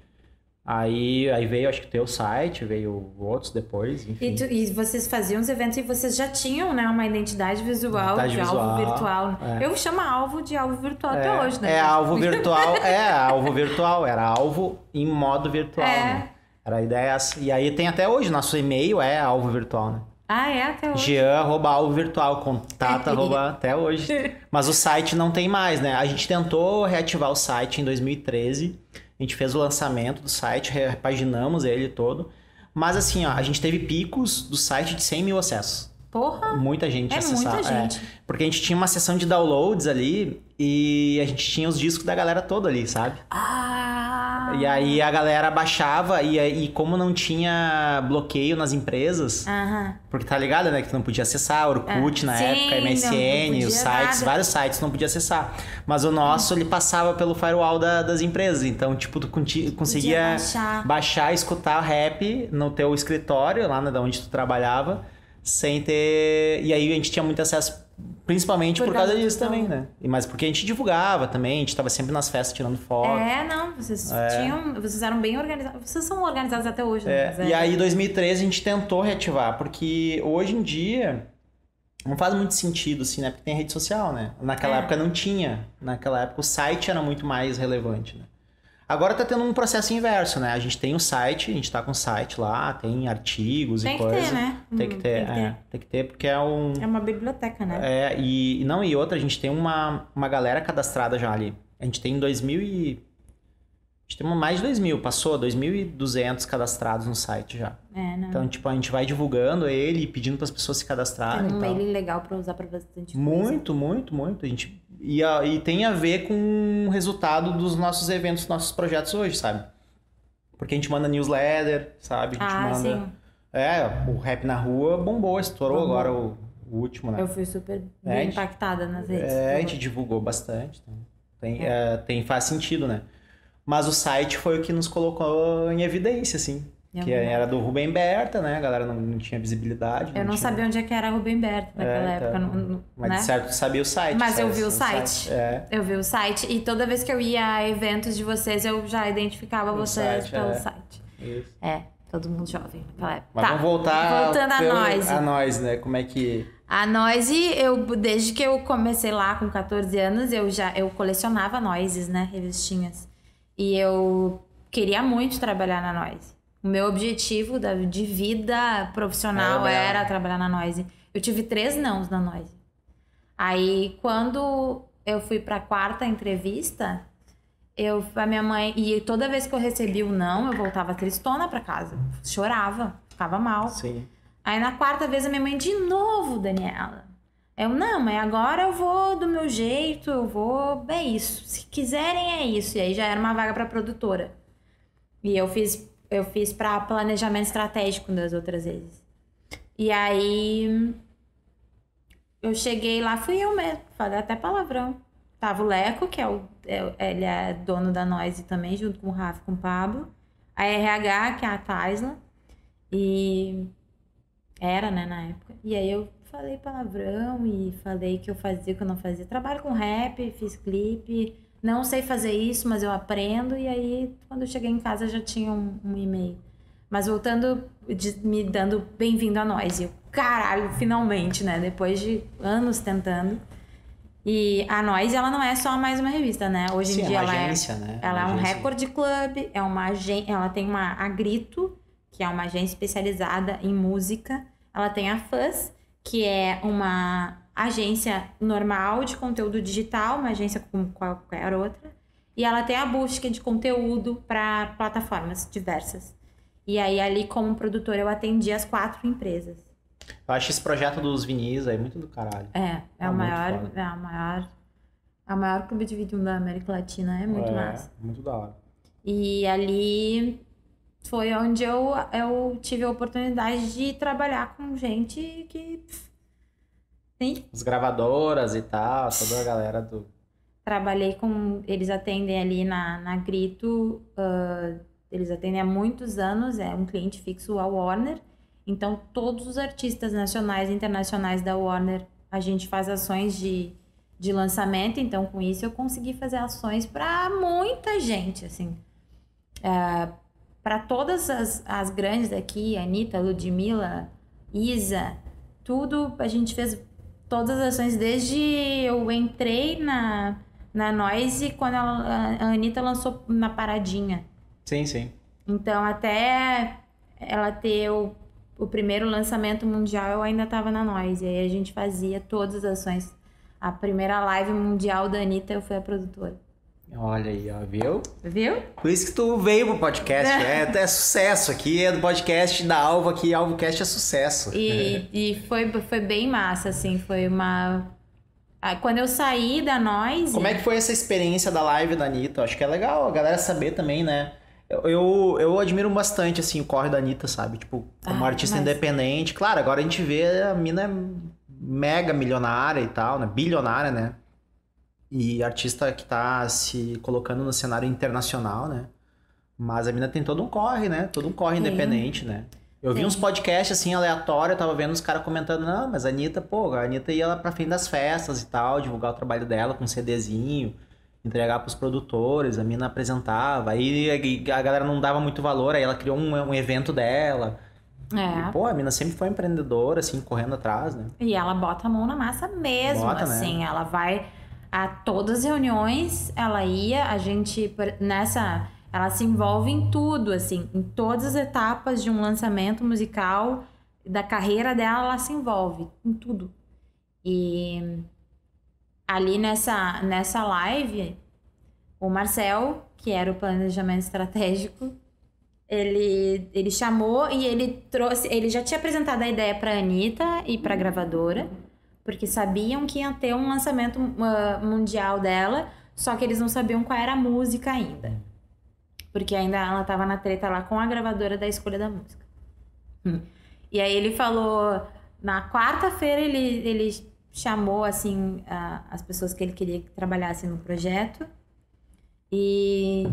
Aí, aí veio, acho que o teu site, veio outros depois, enfim. E, tu, e, vocês faziam os eventos e vocês já tinham, né, uma identidade visual identidade de visual, alvo virtual. É. Eu chamo alvo de alvo virtual é, até hoje, né? É, alvo virtual, é, alvo virtual, era alvo em modo virtual, é. né? Era a ideia essa. E aí tem até hoje, nosso e-mail é alvo virtual, né? Ah, é? Até hoje. Jean, arroba alvo virtual, contato, arroba, até hoje. Mas o site não tem mais, né? A gente tentou reativar o site em 2013 a gente fez o lançamento do site, repaginamos ele todo. Mas assim, ó, a gente teve picos do site de 100 mil acessos. Porra! Muita gente é acessava. Muita gente. É, porque a gente tinha uma sessão de downloads ali e a gente tinha os discos da galera toda ali, sabe? Ah! E aí a galera baixava e, e como não tinha bloqueio nas empresas, porque tá ligado, né? Que tu não podia acessar, Orkut ah, na sim, época, MSN, não, os sites, nada. vários sites não podia acessar. Mas o nosso, ele passava pelo firewall da, das empresas. Então, tipo, tu conseguia baixar. baixar, escutar rap no teu escritório, lá né, onde tu trabalhava sem ter. E aí a gente tinha muito acesso, principalmente por, por causa, disso também, né? E mas porque a gente divulgava também, a gente estava sempre nas festas tirando foto. É, não, vocês é. tinham. Vocês eram bem organizados. Vocês são organizados até hoje, né? É. E aí, em 2013, a gente tentou reativar, porque hoje em dia. Não faz muito sentido, assim, né? Porque tem rede social, né? Naquela é. época não tinha. Naquela época o site era muito mais relevante, né? Agora tá tendo um processo inverso, né? A gente tem o site, a gente tá com o site lá, tem artigos tem e coisas. Tem que ter, né? Tem que ter, tem que ter. É, tem que ter porque é um... É uma biblioteca, né? É, e não, e outra, a gente tem uma, uma galera cadastrada já ali. A gente tem em 2000 e... A gente tem mais de 2 mil, passou 2.200 cadastrados no site já. É, não. Então, tipo, a gente vai divulgando ele e pedindo para as pessoas se cadastrarem. Tem um mail legal para usar para bastante coisa. Muito, muito, muito. A gente e, a, e tem a ver com o resultado dos nossos eventos, nossos projetos hoje, sabe? Porque a gente manda newsletter, sabe? A gente ah, manda. Sim. É, o rap na rua bombou, estourou bombou. agora o, o, último, né? Eu fui super é, impactada nas redes. É, a gente divulgou bastante. Então tem, é. É, tem, faz sentido, né? Mas o site foi o que nos colocou em evidência, assim. Que era do Rubem Berta, né? A galera não, não tinha visibilidade. Eu não sabia onde é que era Rubem Berta naquela é, época. Não, Mas né? de certo sabia o site. Mas eu vi o site. site. É. Eu vi o site. E toda vez que eu ia a eventos de vocês, eu já identificava o vocês site, pelo é. site. Isso. É, todo mundo jovem naquela época. Mas tá. vamos voltar. Voltando a nós. A nós, né? Como é que. A Noise, eu desde que eu comecei lá com 14 anos, eu já eu colecionava Noises, né, revistinhas. E eu queria muito trabalhar na Noise. O meu objetivo de vida profissional é era trabalhar na Noise. Eu tive três nãos na Noise. Aí, quando eu fui para a quarta entrevista, eu a minha mãe e toda vez que eu recebi o não, eu voltava tristona para casa, chorava, ficava mal. Sim. Aí na quarta vez a minha mãe de novo, Daniela. Eu não, mas agora eu vou do meu jeito, eu vou, é isso. Se quiserem é isso. E aí já era uma vaga para produtora. E eu fiz eu fiz para planejamento estratégico das outras vezes. E aí eu cheguei lá, fui eu mesmo, falei até palavrão. Tava o Leco, que é o, é, ele é dono da Noise também, junto com o Rafa com o Pablo. A RH, que é a Taisla. E era, né, na época. E aí eu falei palavrão e falei que eu fazia que eu não fazia. Trabalho com rap, fiz clipe. Não sei fazer isso, mas eu aprendo. E aí, quando eu cheguei em casa, já tinha um, um e-mail. Mas voltando, de, me dando bem-vindo a nós. E eu, caralho, finalmente, né? Depois de anos tentando. E a Nós, ela não é só mais uma revista, né? Hoje Sim, em é dia uma ela agência, é, né? ela Uma é um agência. Record Club, é uma agência, ela tem uma Agrito, que é uma agência especializada em música. Ela tem a Fuzz, que é uma agência normal de conteúdo digital, uma agência como qualquer outra. E ela tem a busca de conteúdo para plataformas diversas. E aí ali como produtora eu atendi as quatro empresas. Eu acho esse projeto dos vinis aí muito do caralho. É, é Ah, o maior, é o maior, é o maior clube de vídeo da América Latina, é muito é, massa. Muito da hora. E ali foi onde eu, eu tive a oportunidade de trabalhar com gente que pff, nem As gravadoras e tal, toda a galera do. trabalhei com. Eles atendem ali na, na Grito, ah, eles atendem há muitos anos, é um cliente fixo a Warner. Então, todos os artistas nacionais e internacionais da Warner, a gente faz ações de, de lançamento. Então, com isso, eu consegui fazer ações para muita gente, assim. para todas as, as grandes daqui, Anitta, Ludmilla, Isa, tudo, a gente fez todas as ações desde eu entrei na, na Noise quando ela, a Anitta lançou na Paradinha. Sim, sim. Então, até ela ter o, o primeiro lançamento mundial, eu ainda estava na Noise. E aí a gente fazia todas as ações. A primeira live mundial da Anitta, eu fui a produtora. Olha aí, ó, viu? Viu? Por isso que tu veio pro podcast. É, é sucesso aqui, é do podcast da Alva aqui. AlvoCast é sucesso. E, e foi, foi bem massa, assim. Foi uma. Quando eu saí da Noise. Como é que foi essa experiência da live da Anitta? Acho que é legal a galera saber também, né? Eu, eu, eu admiro bastante, assim, o corre da Anitta, sabe? Tipo, como Ah, artista mas- independente. Claro, agora a gente vê a mina é mega milionária e tal, né? Bilionária, né? E artista que tá se colocando no cenário internacional, né? Mas a mina tem todo um corre, né? Todo um corre Tem. independente, né? Eu vi Tem. uns podcasts assim aleatórios, eu tava vendo os caras comentando, não, mas a Anitta, pô, a Anitta ia lá pra frente das festas e tal, divulgar o trabalho dela com um CDzinho, entregar pros produtores, a mina apresentava, aí a galera não dava muito valor, aí ela criou um, um evento dela. É. E, pô, a mina sempre foi empreendedora, assim, correndo atrás, né? E ela bota a mão na massa mesmo, Bota, né? assim. Ela vai a todas as reuniões, ela ia, a gente nessa, ela se envolve em tudo, assim, em todas as etapas de um lançamento musical, da carreira dela, ela se envolve em tudo. E ali nessa nessa live, o Marcel, que era o planejamento estratégico, ele, ele chamou e ele trouxe. Ele já tinha apresentado a ideia pra Anitta e pra gravadora, porque sabiam que ia ter um lançamento ah, mundial dela, só que eles não sabiam qual era a música ainda. Porque ainda ela tava na treta lá com a gravadora da escolha da música. Hum. E aí ele falou. Na quarta-feira ele, ele chamou assim a- as pessoas que ele queria que trabalhassem no projeto. E,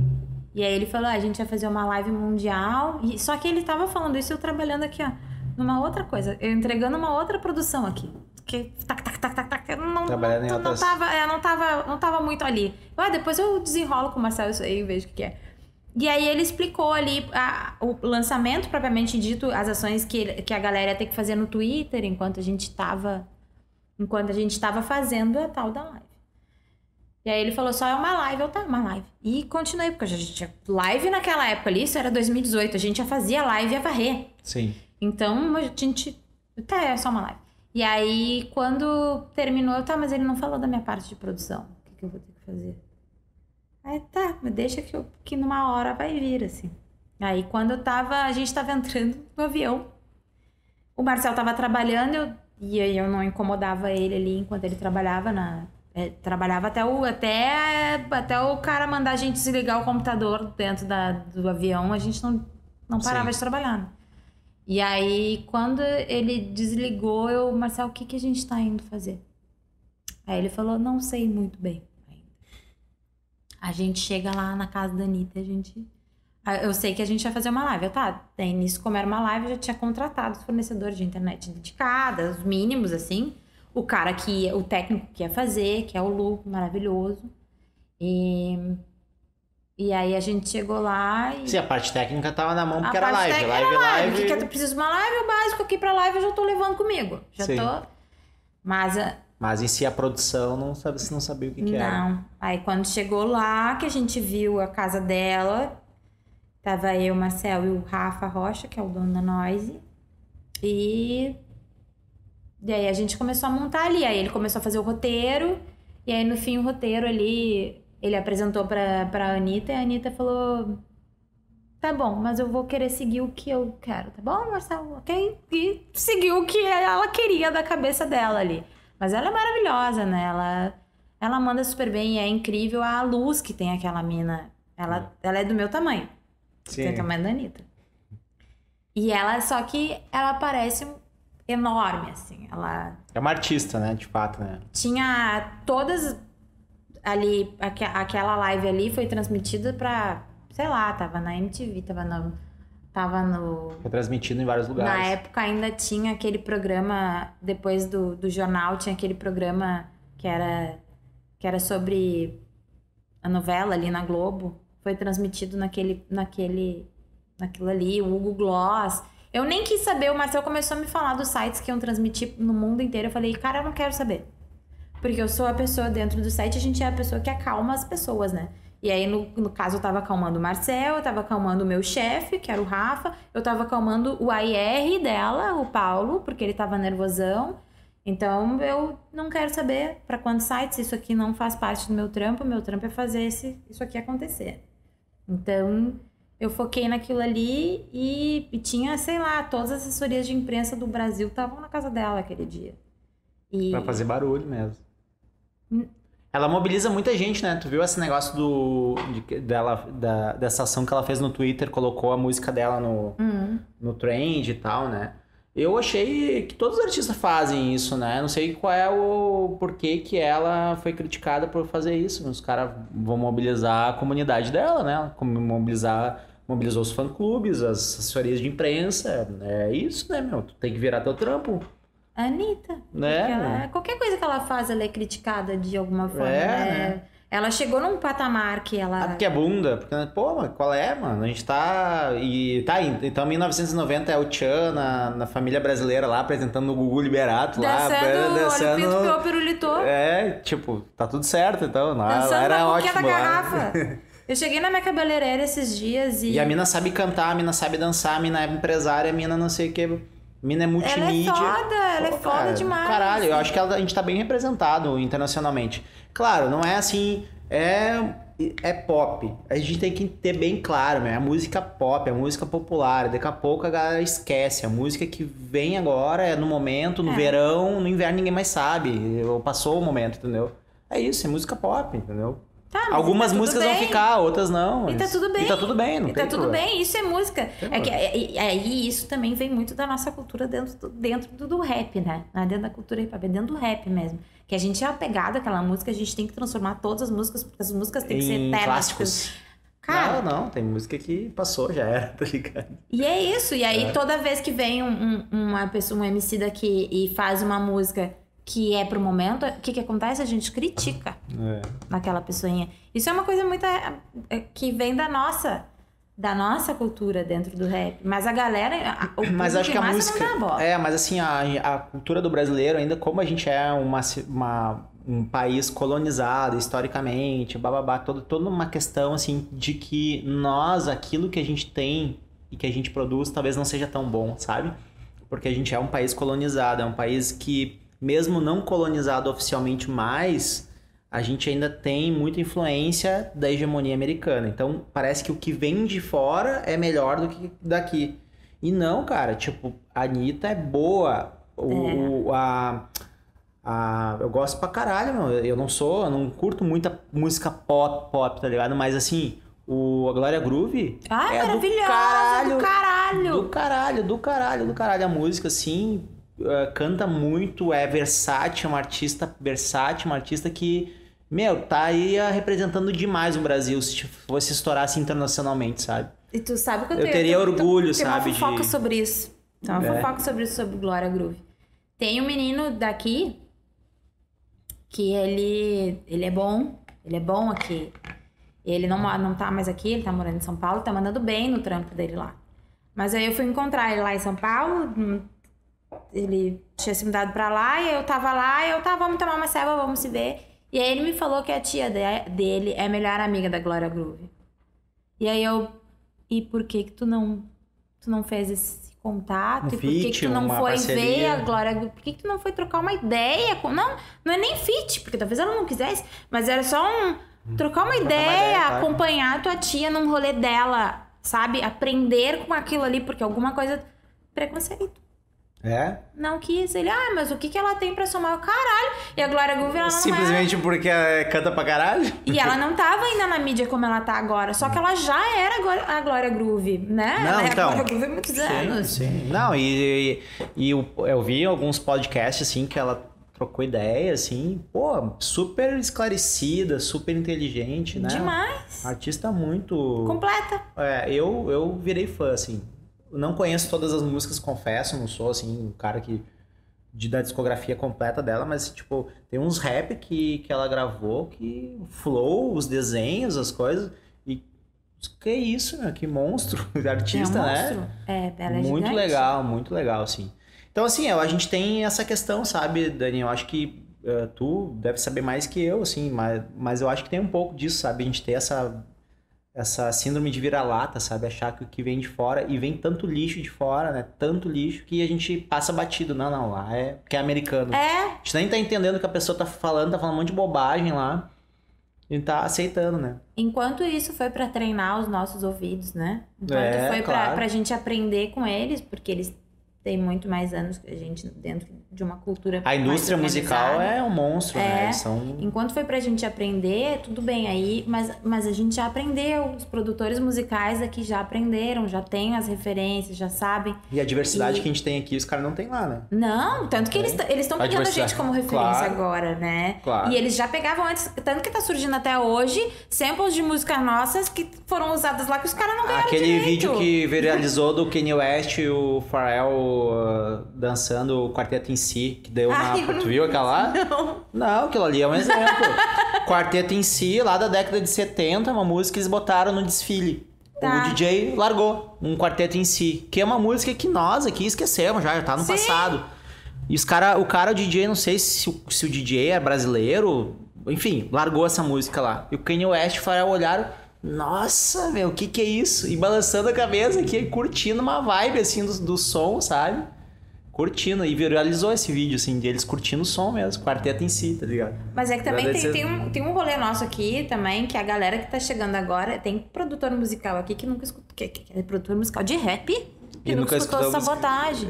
e aí ele falou: "Ah, a gente vai fazer uma live mundial. E, só que ele tava falando isso eu trabalhando aqui, ó, numa outra coisa. Eu entregando uma outra produção aqui. Que tac, tac, tac, tac, tac, não, Trabalhando não, não, tava, é, não, tava, não tava muito ali. Ah, depois eu desenrolo com o Marcelo isso aí e vejo o que, que é. E aí ele explicou ali a- o lançamento propriamente dito, as ações que, que a galera ia ter que fazer no Twitter enquanto a gente tava. Enquanto a gente tava fazendo a tal da live. E aí ele falou, só é uma live, eu tá, uma live. E continuei, porque a gente tinha live naquela época ali, isso era 2018, a gente já fazia live e ia varrer. Sim. Então a gente. Tá, é só uma live. E aí, quando terminou, eu, tá, mas ele não falou da minha parte de produção. O que, que eu vou ter que fazer? Aí tá, mas deixa que, eu, que numa hora vai vir, assim. Aí quando eu tava. A gente tava entrando no avião. O Marcel tava trabalhando eu, e aí eu não incomodava ele ali enquanto ele trabalhava na. é, trabalhava até o, até, até o cara mandar a gente desligar o computador dentro da, do avião, a gente não, não parava Sim. de trabalhar. E aí, quando ele desligou, eu, Marcel, o que, que a gente tá indo fazer? Aí ele falou, não sei muito bem ainda. A gente chega lá na casa da Anitta, a gente Eu sei que a gente ia fazer uma live. Eu, tá, daí nisso, como era uma live, eu já tinha contratado os fornecedores de internet dedicada, os mínimos, assim. O cara que o técnico que ia fazer, que é o Lu, maravilhoso. E, e aí a gente chegou lá e. Sim, a parte técnica tava na mão porque a era parte live. técnica Live, era live. O que, que eu preciso de uma live? O básico aqui pra live eu já tô levando comigo. Já Sim. tô. Mas a- Mas em si a produção, não sabe, você não sabia o que, que era. Não. Aí quando chegou lá, que a gente viu a casa dela, tava eu, o Marcel e o Rafa Rocha, que é o dono da Noise. E. E aí a gente começou a montar ali. Aí ele começou a fazer o roteiro. E aí no fim o roteiro ali, ele apresentou pra, pra Anitta e a Anitta falou. Tá bom, mas eu vou querer seguir o que eu quero, tá bom, Marcelo? Ok? E seguiu o que ela queria da cabeça dela ali. Mas ela é maravilhosa, né? Ela, ela manda super bem e é incrível a luz que tem aquela mina. Ela, ela é do meu tamanho. Sim. Tem o tamanho da Anitta. E ela, só que ela parece enorme, assim. Ela É uma artista, né? De fato, né? tinha todas ali, aque- aquela live ali foi transmitida pra, sei lá, tava na MTV, tava no. Tava no. Foi transmitido em vários lugares. Na época ainda tinha aquele programa, depois do, do jornal, tinha aquele programa que era, que era sobre a novela ali na Globo. Foi transmitido naquele, naquele, naquilo ali, o Hugo Gloss. Eu nem quis saber, o Marcel começou a me falar dos sites que iam transmitir no mundo inteiro. Eu falei, cara, eu não quero saber. Porque eu sou a pessoa dentro do site, a gente é a pessoa que acalma as pessoas, né? E aí, no, no caso, eu tava acalmando o Marcel, eu tava acalmando o meu chefe, que era o Rafa, eu tava acalmando o AIR dela, o Paulo, porque ele tava nervosão. Então, eu não quero saber para quantos sites, isso aqui não faz parte do meu trampo, meu trampo é fazer esse, isso aqui acontecer. Então, eu foquei naquilo ali e, e tinha, sei lá, todas as assessorias de imprensa do Brasil estavam na casa dela aquele dia. E... Pra fazer barulho mesmo. Ela mobiliza muita gente, né? Tu viu esse negócio do, de- dela, da, dessa ação que ela fez no Twitter, colocou a música dela no, Hum. no trend e tal, né? Eu achei que todos os artistas fazem isso, né? Não sei qual é o porquê que ela foi criticada por fazer isso. Os caras vão mobilizar a comunidade dela, né? Como Mobilizar, mobilizou os fã-clubes, as assessorias de imprensa. É isso, né, meu? Tu tem que virar teu trampo. A Anitta. Né, ela- né? qualquer coisa que ela faz, ela é criticada de alguma forma. É, né? né? Ela chegou num patamar que ela. Ah, porque é bunda. Porque, pô, mas qual é, mano? A gente tá. E tá aí. Então, 1990 é o Tchan na, na família brasileira lá, apresentando o Gugu Liberato lá. Dançando, olha o pito pirulito. É, tipo, tá tudo certo, então. Ela Dançando era na ótimo. da lá. garrafa. Eu cheguei na minha cabeleireira esses dias e. E a mina sabe cantar, a mina sabe dançar, a mina é empresária, a mina não sei o que. Mina é multimídia. foda, ela é foda cara, demais. Caralho, eu acho que ela- a gente tá bem representado internacionalmente. Claro, não é assim. É, é pop. A gente tem que ter bem claro, né? É música pop, é música popular. Daqui a pouco a galera esquece. A música que vem agora é no momento, no É. verão, no inverno ninguém mais sabe. Ou Passou o momento, entendeu? É isso, é música pop, entendeu? Tá, mas Algumas tá músicas vão bem. ficar, outras não. E tá tudo bem. E tá tudo bem, não E tá tudo problema. bem, isso é música. É que e- aí isso também vem muito da nossa cultura dentro do, dentro do, do rap, né? Não é dentro da cultura hip hop, é dentro do rap mesmo. Que a gente é apegado àquela música, a gente tem que transformar todas as músicas, porque as músicas têm que ser eternas. clássicos. Cara, Não, não, tem música que passou, já era, tá ligado? E é isso. E aí, É. toda vez que vem um, um- uma pessoa, um MC daqui e faz uma música que é pro momento, o que que acontece? A gente critica É. naquela pessoinha. Isso é uma coisa muito é, é, que vem da nossa da nossa cultura dentro do rap. Mas a galera, a- o Mas acho que a música. É, mas assim, a, a cultura do brasileiro, ainda como a gente é uma, uma- um país colonizado historicamente, bababá, todo, toda uma questão assim de que nós, aquilo que a gente tem e que a gente produz, talvez não seja tão bom, sabe? Porque a gente é um país colonizado, é um país que, mesmo não colonizado oficialmente mais, a gente ainda tem muita influência da hegemonia americana. Então, parece que o que vem de fora é melhor do que daqui. E não, cara, tipo, a Anitta é boa. O, o- a, a, eu gosto pra caralho, meu. Eu não sou, eu não curto muita música pop, pop, tá ligado? Mas assim, o, a Glória Groove Ah, é do maravilhosa, caralho. do caralho. Do caralho, do caralho, do caralho. A música, assim, eh, canta muito, é versátil, é uma artista versátil, uma artista que meu, tá aí ah, representando demais o Brasil se fosse estourasse internacionalmente, sabe? E tu sabe que eu, Eu tenho, teria eu- orgulho, tem sabe, uma fofoca de- sobre isso. Tem uma É. fofoca sobre isso, sobre Glória Groove. Tem um menino daqui que ele, ele é bom, ele é bom aqui. Ele não, não tá mais aqui, ele tá morando em São Paulo, tá mandando bem no trampo dele lá. Mas aí eu fui encontrar ele lá em São Paulo, hum, ele tinha se mudado pra lá, e eu tava lá, e eu tava, vamos tomar uma ceva, vamos se ver. E aí ele me falou que a tia de- dele é a melhor amiga da Glória Groove. E aí eu, e por que que tu não, tu não fez esse contato? Um e por que que tu não uma foi ver parceria. a Glória Groove? Por que que tu não foi trocar uma ideia? Com... Não, não é nem fit, porque talvez ela não quisesse, mas era só um, trocar uma ideia, ideia, claro. acompanhar a tua tia num rolê dela, sabe? Aprender com aquilo ali, porque alguma coisa... Preconceito. É? Não quis. Ele, ah, mas o que, que ela tem pra somar? Eu, caralho. E a Glória Groove, ela não é. Simplesmente porque é, canta pra caralho? E ela não tava ainda na mídia como ela tá agora. Só que ela já era a Glória Groove, né? Não, ela é então. a Glória Groove há muitos anos. Sim, sim. Não, e, e, e eu, eu vi alguns podcasts, assim, que ela trocou ideia, assim, pô, super esclarecida, super inteligente, né? Demais. Artista muito... Completa. É, eu, eu virei fã, assim. Não conheço todas as músicas, confesso, não sou, assim, um cara que... De, da discografia completa dela, mas, tipo, tem uns rap que, que ela gravou que... Flow, os desenhos, as coisas... E... Que isso, né? Que monstro de artista, é um né? monstro. É, ela é muito gigante. legal, muito legal, assim. Então, assim, a gente tem essa questão, sabe, Dani? Eu acho que eh, tu deve saber mais que eu, assim, mas, mas eu acho que tem um pouco disso, sabe? A gente ter essa, essa síndrome de vira-lata, sabe? Achar que o que vem de fora, e vem tanto lixo de fora, né? Tanto lixo, que a gente passa batido. Não, não, lá é porque é americano. É, A gente nem tá entendendo o que a pessoa tá falando, tá falando um monte de bobagem lá. E tá aceitando, né? enquanto isso foi pra treinar os nossos ouvidos, né? Enquanto É, foi pra, claro. pra gente aprender com eles, porque eles têm muito mais anos que a gente dentro de uma cultura A indústria musical é um monstro, né? É. Eles são... Enquanto foi pra gente aprender, tudo bem aí, mas, mas a gente já aprendeu. Os produtores musicais aqui já aprenderam, já têm as referências, já sabem. E a diversidade E- que a gente tem aqui, os caras não tem lá, né? Não, tanto que eles eles estão pegando a gente como referência Claro. agora, né? Claro. E eles já pegavam antes, tanto que tá surgindo até hoje, samples de músicas nossas que foram usadas lá que os caras não ganharam Aquele direito. vídeo que viralizou do Kanye West e o Pharrell uh, dançando o quarteto em si, que deu. Ai, eu tu viu aquela lá? Não. Não, aquilo ali é um exemplo. quarteto em si, lá da década de 70, uma música que eles botaram no desfile. Tá. O DJ largou um quarteto em si, que é uma música que nós aqui esquecemos já, já tá no Sim. passado. E os cara, o cara, o DJ, não sei se, o- se o DJ é brasileiro, enfim, largou essa música lá. E o Kanye West e o Pharrell olharam, nossa, meu, o que que é isso? E balançando a cabeça aqui, curtindo uma vibe, assim, do, do som, sabe? Curtindo. E viralizou esse vídeo, assim, deles curtindo o som mesmo, quarteto em si, tá ligado? Mas é que também tem, ser- tem, um, tem um rolê nosso aqui também, que a galera que tá chegando agora, tem produtor musical aqui que nunca escutou, que, que é produtor musical de rap, que E nunca, nunca escutou música. sabotagem.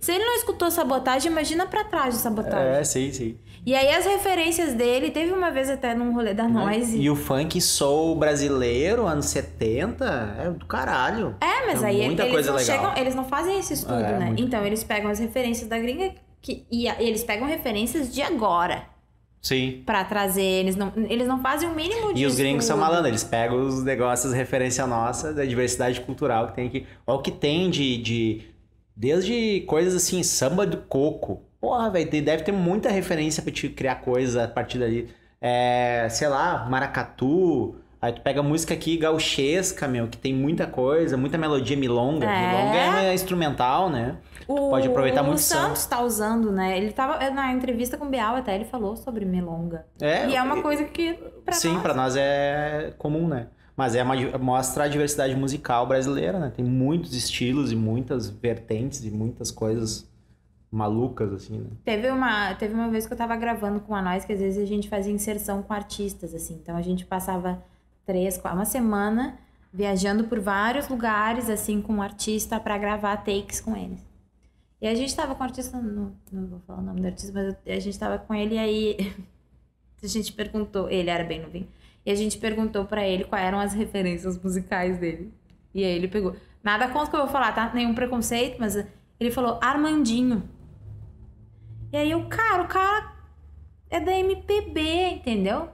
Se ele não escutou sabotagem, imagina pra trás de sabotagem. É, sim, sim. E aí as referências dele, teve uma vez até num rolê da Noise. E o funk soul brasileiro, anos 70, é do caralho. É, mas É aí muita eles coisa não legal. chegam, eles não fazem esse estudo, É, né? muito. Então eles pegam as referências da gringa que, e a- eles pegam referências de agora Sim. pra trazer. Eles não, eles não fazem o mínimo de E os gringos são malandros, eles pegam os negócios, referência nossa, da diversidade cultural que tem aqui. Olha o que tem de. de desde coisas assim, samba do coco. Porra, velho, deve ter muita referência pra te criar coisa a partir dali. É, sei lá, maracatu. Aí tu pega música aqui gauchesca, meu, que tem muita coisa, muita melodia milonga. É. Milonga é instrumental, né? O, Pode aproveitar o muito som. Santos tá usando, né? Ele tava na entrevista com o Bial até, ele falou sobre melonga. É, e é uma coisa que pra Sim, nós, pra nós é comum, né? Mas é uma, mostra a diversidade musical brasileira, né? Tem muitos estilos e muitas vertentes e muitas coisas malucas, assim, né? Teve uma, teve uma vez que eu tava gravando com a nós, que às vezes a gente fazia inserção com artistas, assim. Então a gente passava três, quatro, uma semana viajando por vários lugares, assim, com um artista pra gravar takes com eles. E a gente tava com o artista, não, não vou falar o nome do artista, mas a gente tava com ele e aí a gente perguntou, ele era bem novinho, e a gente perguntou pra ele quais eram as referências musicais dele. E aí ele pegou, nada contra o que eu vou falar, tá? Nenhum preconceito, mas ele falou Armandinho. E aí eu, cara, o cara é da MPB, entendeu?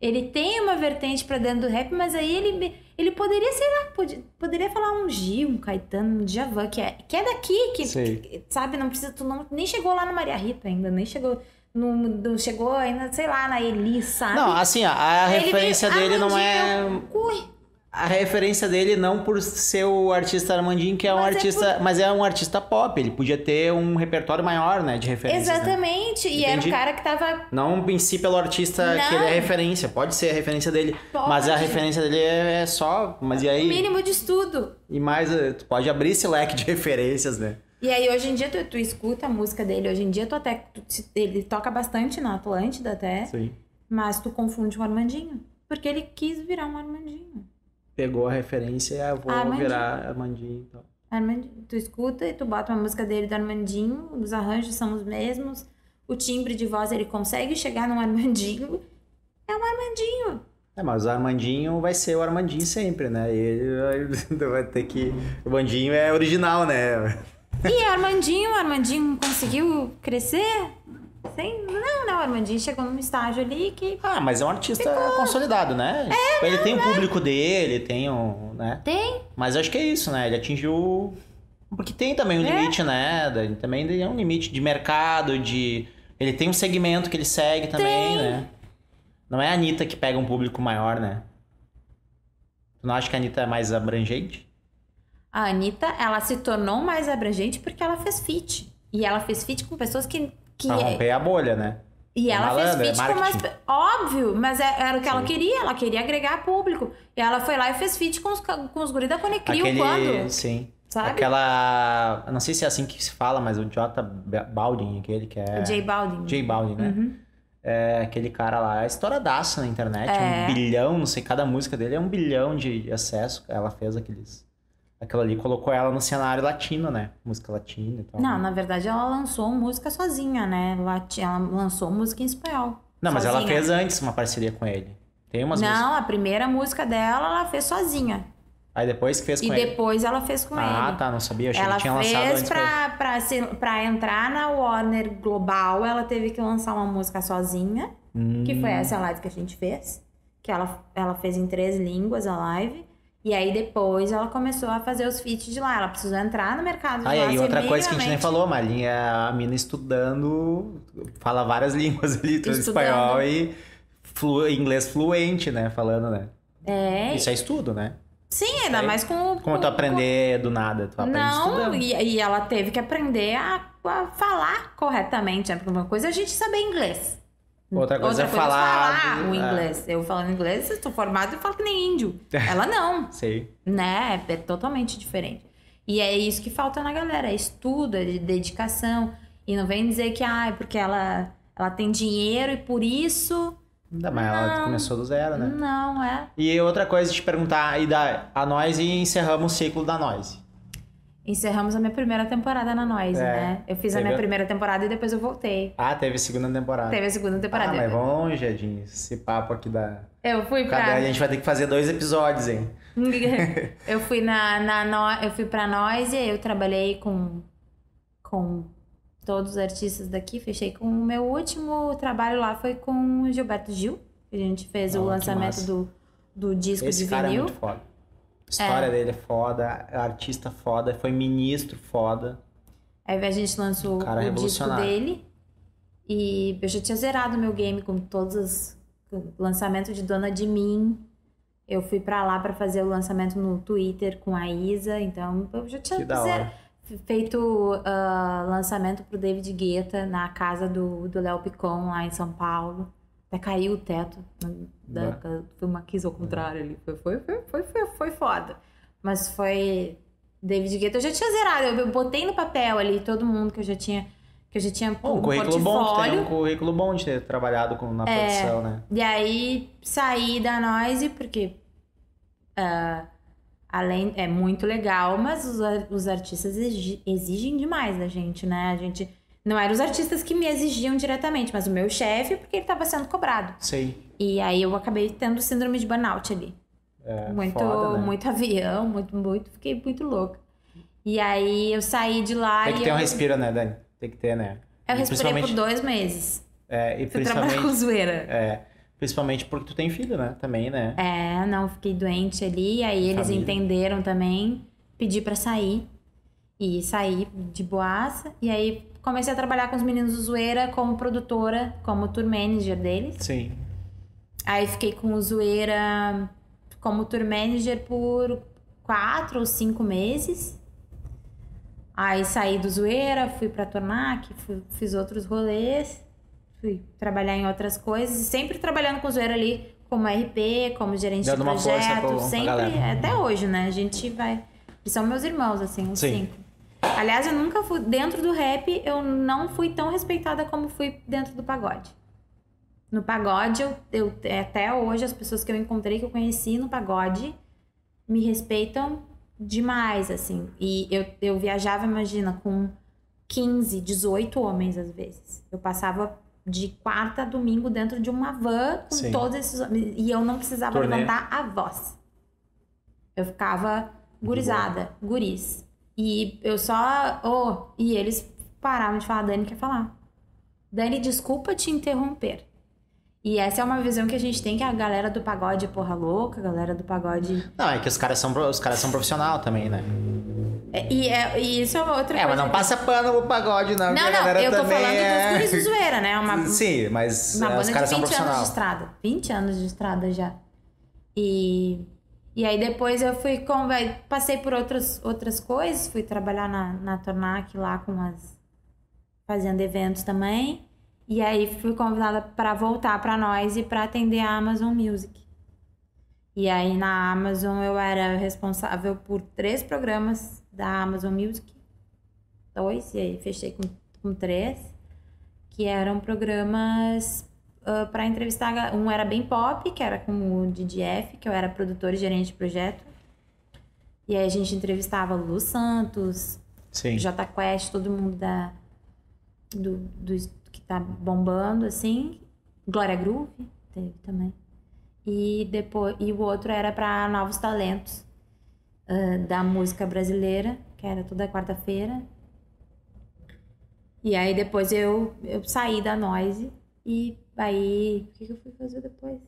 Ele tem uma vertente pra dentro do rap, mas aí ele, ele poderia, sei lá, pod- poderia falar um Gil, um Caetano, um Djavan, que é, que é daqui, que, que, sabe, não precisa, tu não, nem chegou lá no Maria Rita ainda, nem chegou, no, no- chegou ainda, sei lá, na Eli, sabe? Não, assim, a, a referência veio- dele não é. A referência dele não por ser o artista Armandinho, que é um Mas é artista. Mas é um artista pop. Ele podia ter um repertório maior, né? De referências. né? exatamente, e era um cara que tava Não em si pelo artista Não. que ele é referência. Pode ser a referência dele. Pode. Mas a referência dele é é só. Mas e aí? mínimo de estudo. E mais, eh, tu pode abrir esse leque de referências, né? E aí, hoje em dia, tu, tu escuta a música dele. Hoje em dia, tu até. tu- ele toca bastante na Atlântida até. Sim. Mas tu confunde com o Armandinho. Porque ele quis virar um Armandinho. Pegou a referência e ah, eu vou Armandinho. virar Armandinho. Então. Armandinho. Tu escuta e tu bota uma música dele do Armandinho. Os arranjos são os mesmos. O timbre de voz ele consegue chegar num Armandinho. É um Armandinho. É, mas o Armandinho vai ser o Armandinho sempre, né? E ele vai- ter que. O Armandinho é original, né? E Armandinho, Armandinho conseguiu crescer? Sem... Não, não. Armandinho chegou num estágio ali que Ah, mas é um artista consolidado, né? ele tem o público dele, tem um. né? tem. Mas acho que é isso, né? Ele atingiu. Porque tem também um É. limite, né? Da- Também tem um limite de mercado, de. Ele tem um segmento que ele segue também, Tem. né? Não é a Anitta que pega um público maior, né? Tu não acha que a Anitta é mais abrangente? A Anitta, ela se tornou mais abrangente porque ela fez feat. E ela fez feat com pessoas que. Que Pra romper a bolha, né? E É ela malandro, fez é feat com umas. marketing. Óbvio, mas é- era o que ela Sim. queria. Ela queria agregar público. E ela foi lá e fez feat com os, com os guris da Conecrio Aquele. quando? Sim. Sabe? Aquela. Não sei se é assim que se fala, mas o J Baldwin, aquele que é. J Balvin. J Balvin, né? Uhum. É aquele cara lá, é estouradaço na internet, É. um bilhão, não sei, cada música dele é um bilhão de acesso. Ela fez aqueles. Aquilo ali colocou ela no cenário latino, né? Música latina e tal. Não, na verdade ela lançou música sozinha, né? Lati- Ela lançou música em espanhol. Não, mas ela sozinha. fez antes uma parceria com ele. Tem umas músicas. Não, a primeira música dela ela fez sozinha. Aí depois que fez com E ele. depois ela fez com ah, ele. tá, não sabia. Eu achei Ela que tinha lançado antes. ele. pra, pra, ser- pra entrar na Warner Global, ela teve que lançar uma música sozinha, Hum, que foi essa live que a gente fez. Que ela, ela fez em três línguas a live. E aí depois ela começou a fazer os feats de lá. Ela precisou entrar no mercado de Ah, lá. e aí ser outra coisa que a gente nem falou, Malinha, a mina estudando, fala várias línguas ali, Estudando. espanhol e flu- inglês fluente, né? Falando, né? É. Isso é estudo, né? Sim, ainda mais com. Como com- tu aprender do nada, tu aprende Não, e, e ela teve que aprender a, a falar corretamente. né? Porque uma coisa é a gente saber inglês. Outra coisa é Outra falar falar do- o é. inglês. Eu falando inglês, eu sou formada e falo que nem índio. Ela não, Sei. né? É totalmente diferente. E é isso que falta na galera: é estudo, é de dedicação. E não vem dizer que, ah, é porque ela, ela tem dinheiro e por isso. Ainda mais ela começou do zero, né? Não, é. E outra coisa de te perguntar, e da, a Noise e encerramos o ciclo da Noise. Encerramos a minha primeira temporada na Noise, É. né? Eu fiz a minha primeira temporada e depois eu voltei. Ah, teve a segunda temporada. Teve a segunda Ah, temporada. mas vamos longe, Edinho. Esse papo aqui da. Eu fui Cada... pra. A gente vai ter que fazer dois episódios, hein? eu fui na, na no... eu fui pra Noise, eu trabalhei com com todos os artistas daqui, fechei com o meu último trabalho lá foi com o Gilberto Gil. A gente fez Oh, o lançamento do, do disco Esse de cara é vinil. muito foda. A história dele é foda, é artista foda, foi ministro foda. Aí a gente lançou Cara o disco dele. E eu já tinha zerado meu game com todos os com o lançamento de Dona de Mim. Eu fui pra lá pra fazer o lançamento no Twitter com a Isa, então eu já tinha hora. feito ah, lançamento pro David Guetta na casa do do Léo Picon lá em São Paulo. Até caiu o teto. Da, Bah. foi uma quis ao contrário ali. Foi, foi, foi, foi, foi, foi foda. Mas foi. David Guetta, eu já tinha zerado. Eu, eu botei no papel ali todo mundo que eu já tinha. Que eu já tinha um um currículo bom, um currículo bom de ter trabalhado com, na É. produção, né? E aí saí da Noise porque ah, além é muito legal, mas os, os artistas exi- exigem demais da gente, né? A gente não eram os artistas que me exigiam diretamente, mas o meu chefe porque ele estava sendo cobrado. Sei. E aí eu acabei tendo síndrome de burnout ali. É, muito, foda, né? muito avião, muito, muito, fiquei muito louca. E aí eu saí de lá Tem que ter eu, um respiro, né, Dani? Tem que ter, né? eu E respirei por principalmente- dois meses. É, e Fui trabalhar com zoeira. é, principalmente porque tu tem filho, né? Também, né? É, não, fiquei doente ali, aí eles Família. entenderam também, pedi pra sair. E saí de boaça. E aí comecei a trabalhar com os meninos do Zoeira como produtora, como tour manager deles. Sim. Aí fiquei com o Zoeira como tour manager por quatro ou cinco meses. Aí saí do Zoeira, fui pra Tornac, fui- fiz outros rolês, fui trabalhar em outras coisas, sempre trabalhando com o Zoeira ali como RP, como gerente Dando de projeto, sempre, galera. até hoje, né? A gente vai. Eles são meus irmãos, assim, os Sim. cinco. Aliás, eu nunca fui. Dentro do rap, eu não fui tão respeitada como fui dentro do pagode. No pagode, eu, eu até hoje, as pessoas que eu encontrei, que eu conheci no pagode, me respeitam demais, assim. E eu, eu viajava, imagina, com 15, 18 homens às vezes. Eu passava de quarta a domingo dentro de uma van com Sim. todos esses homens. E eu não precisava levantar a voz. Eu ficava gurizada, guris. E eu só. Oh, e eles paravam de falar, Dani quer falar. Dani, desculpa te interromper. E essa é uma visão que a gente tem que a galera do pagode é porra louca, a galera do pagode. Não, é que os caras são, os caras são profissional também, né? É, E, é, e isso é outra É, coisa. mas não passa pano pro pagode, não. Não, não, galera eu tô falando é... dos guris do zoeira, né? Uma, Sim, mas uma é, banda os caras de são 20 anos de estrada. 20 anos de estrada já. E, e aí depois eu fui passei por outras, outras coisas, fui trabalhar na, na Tornac lá com as. fazendo eventos também. E aí fui convidada para voltar para nós e para atender a Amazon Music. E aí na Amazon eu era responsável por três programas da Amazon Music. Dois, e aí fechei com, com três. Que eram programas para entrevistar. Um era bem pop, que era com o DDF, que eu era produtor e gerente de projeto. E aí a gente entrevistava Lu Santos, Sim. J Quest, todo mundo da, do, do, que tá bombando, assim. Glória Groove teve também. E, depois, e o outro era para novos talentos ah, da música brasileira, que era toda quarta-feira. E aí depois eu, eu saí da Noise e aí. O que, que eu fui fazer depois?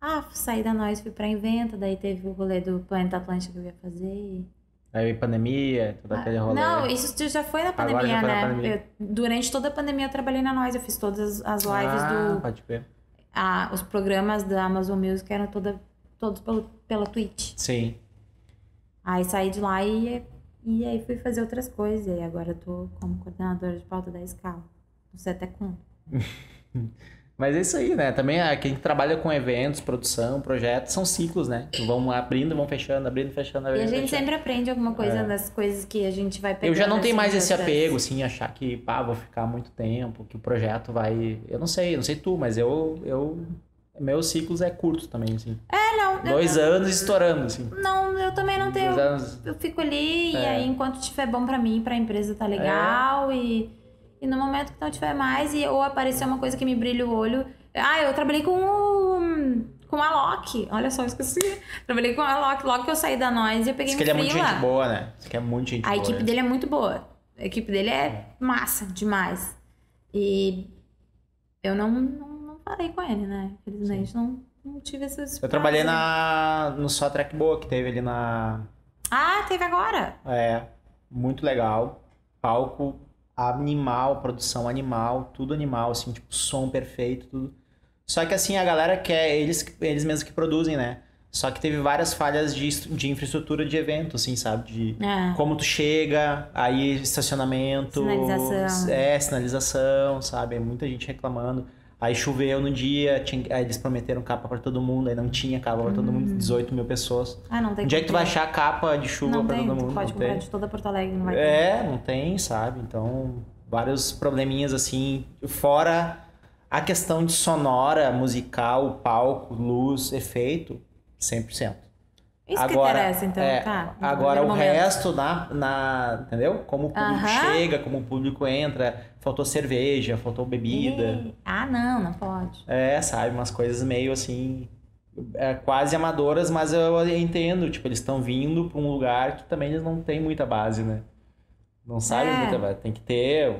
Ah, saí da Noise, fui pra Inventa, daí teve o rolê do Planeta Atlântico que eu ia fazer. Aí pandemia, todo aquele rolê. Não, isso já foi na pandemia, foi na né? pandemia. Eu- durante toda a pandemia eu trabalhei na Noise, eu fiz todas as lives ah, do. pode ver. a- os programas da Amazon Music eram toda, todos pelo, pela Twitch. Sim. Aí saí de lá e, e aí fui fazer outras coisas. E agora eu tô como coordenadora de pauta da escala. Não sei até quando. Mas é isso aí, né? Também a quem trabalha com eventos, produção, projetos, são ciclos, né? Vão abrindo, vão fechando, abrindo, fechando, E abrindo, a gente fechando. sempre aprende alguma coisa das coisas que a gente vai pegando. É. Eu já não tenho assim, mais esse apego, assim, achar que, pá, vou ficar muito tempo, que o projeto vai. Eu não sei, eu não sei tu, mas eu. eu... Meus ciclos é curto também, assim. É, não. eu- Dois anos estourando, assim. Não, eu também não tenho. Dois anos. Eu fico ali e É. aí enquanto tiver bom pra mim, pra empresa tá legal e, e no momento que não tiver mais e ou aparecer uma coisa que me brilha o olho. Ah, eu trabalhei com o- com a Loki. Olha só, eu esqueci. Trabalhei com a Loki. Logo que eu saí da Noise, eu peguei um que ele é muito gente boa, né? Diz que é muito gente A boa. equipe né? dele é muito boa. A equipe dele é massa demais. E eu não, não, não falei com ele, né? Infelizmente, não, não tive esses. Eu trabalhei na, no Só Track Boa, que teve ali na. Ah, teve agora. É, muito legal. Palco animal, produção animal, tudo animal, assim, tipo, som perfeito, tudo. Só que assim, a galera quer, eles, eles mesmos que produzem, né? Só que teve várias falhas de, de infraestrutura de evento, assim, sabe? De É. como tu chega, aí estacionamento. Sinalização. É, sinalização, sabe? Muita gente reclamando. Aí choveu no dia, tinha, aí eles prometeram capa pra todo mundo, aí não tinha capa pra todo Hum. mundo, 18 mil pessoas. Ah, não tem Onde é que tu vai achar capa de chuva tem, todo tu mundo? pode não comprar tem. de toda Porto Alegre, não vai ter. É, não tem, sabe? Então, vários probleminhas assim, fora a questão de sonora, musical, palco, luz, efeito, 100%. Isso que agora, interessa, então, é, tá. Agora o momento. resto na, na, entendeu? Como o público Aham. chega, como o público entra, faltou cerveja, faltou bebida. Ih, Ah, não, não pode. É, sabe, umas coisas meio assim, é, quase amadoras, mas eu entendo, tipo, eles estão vindo pra um lugar que também eles não têm muita base, né? Não sabem É. muita base, tem que ter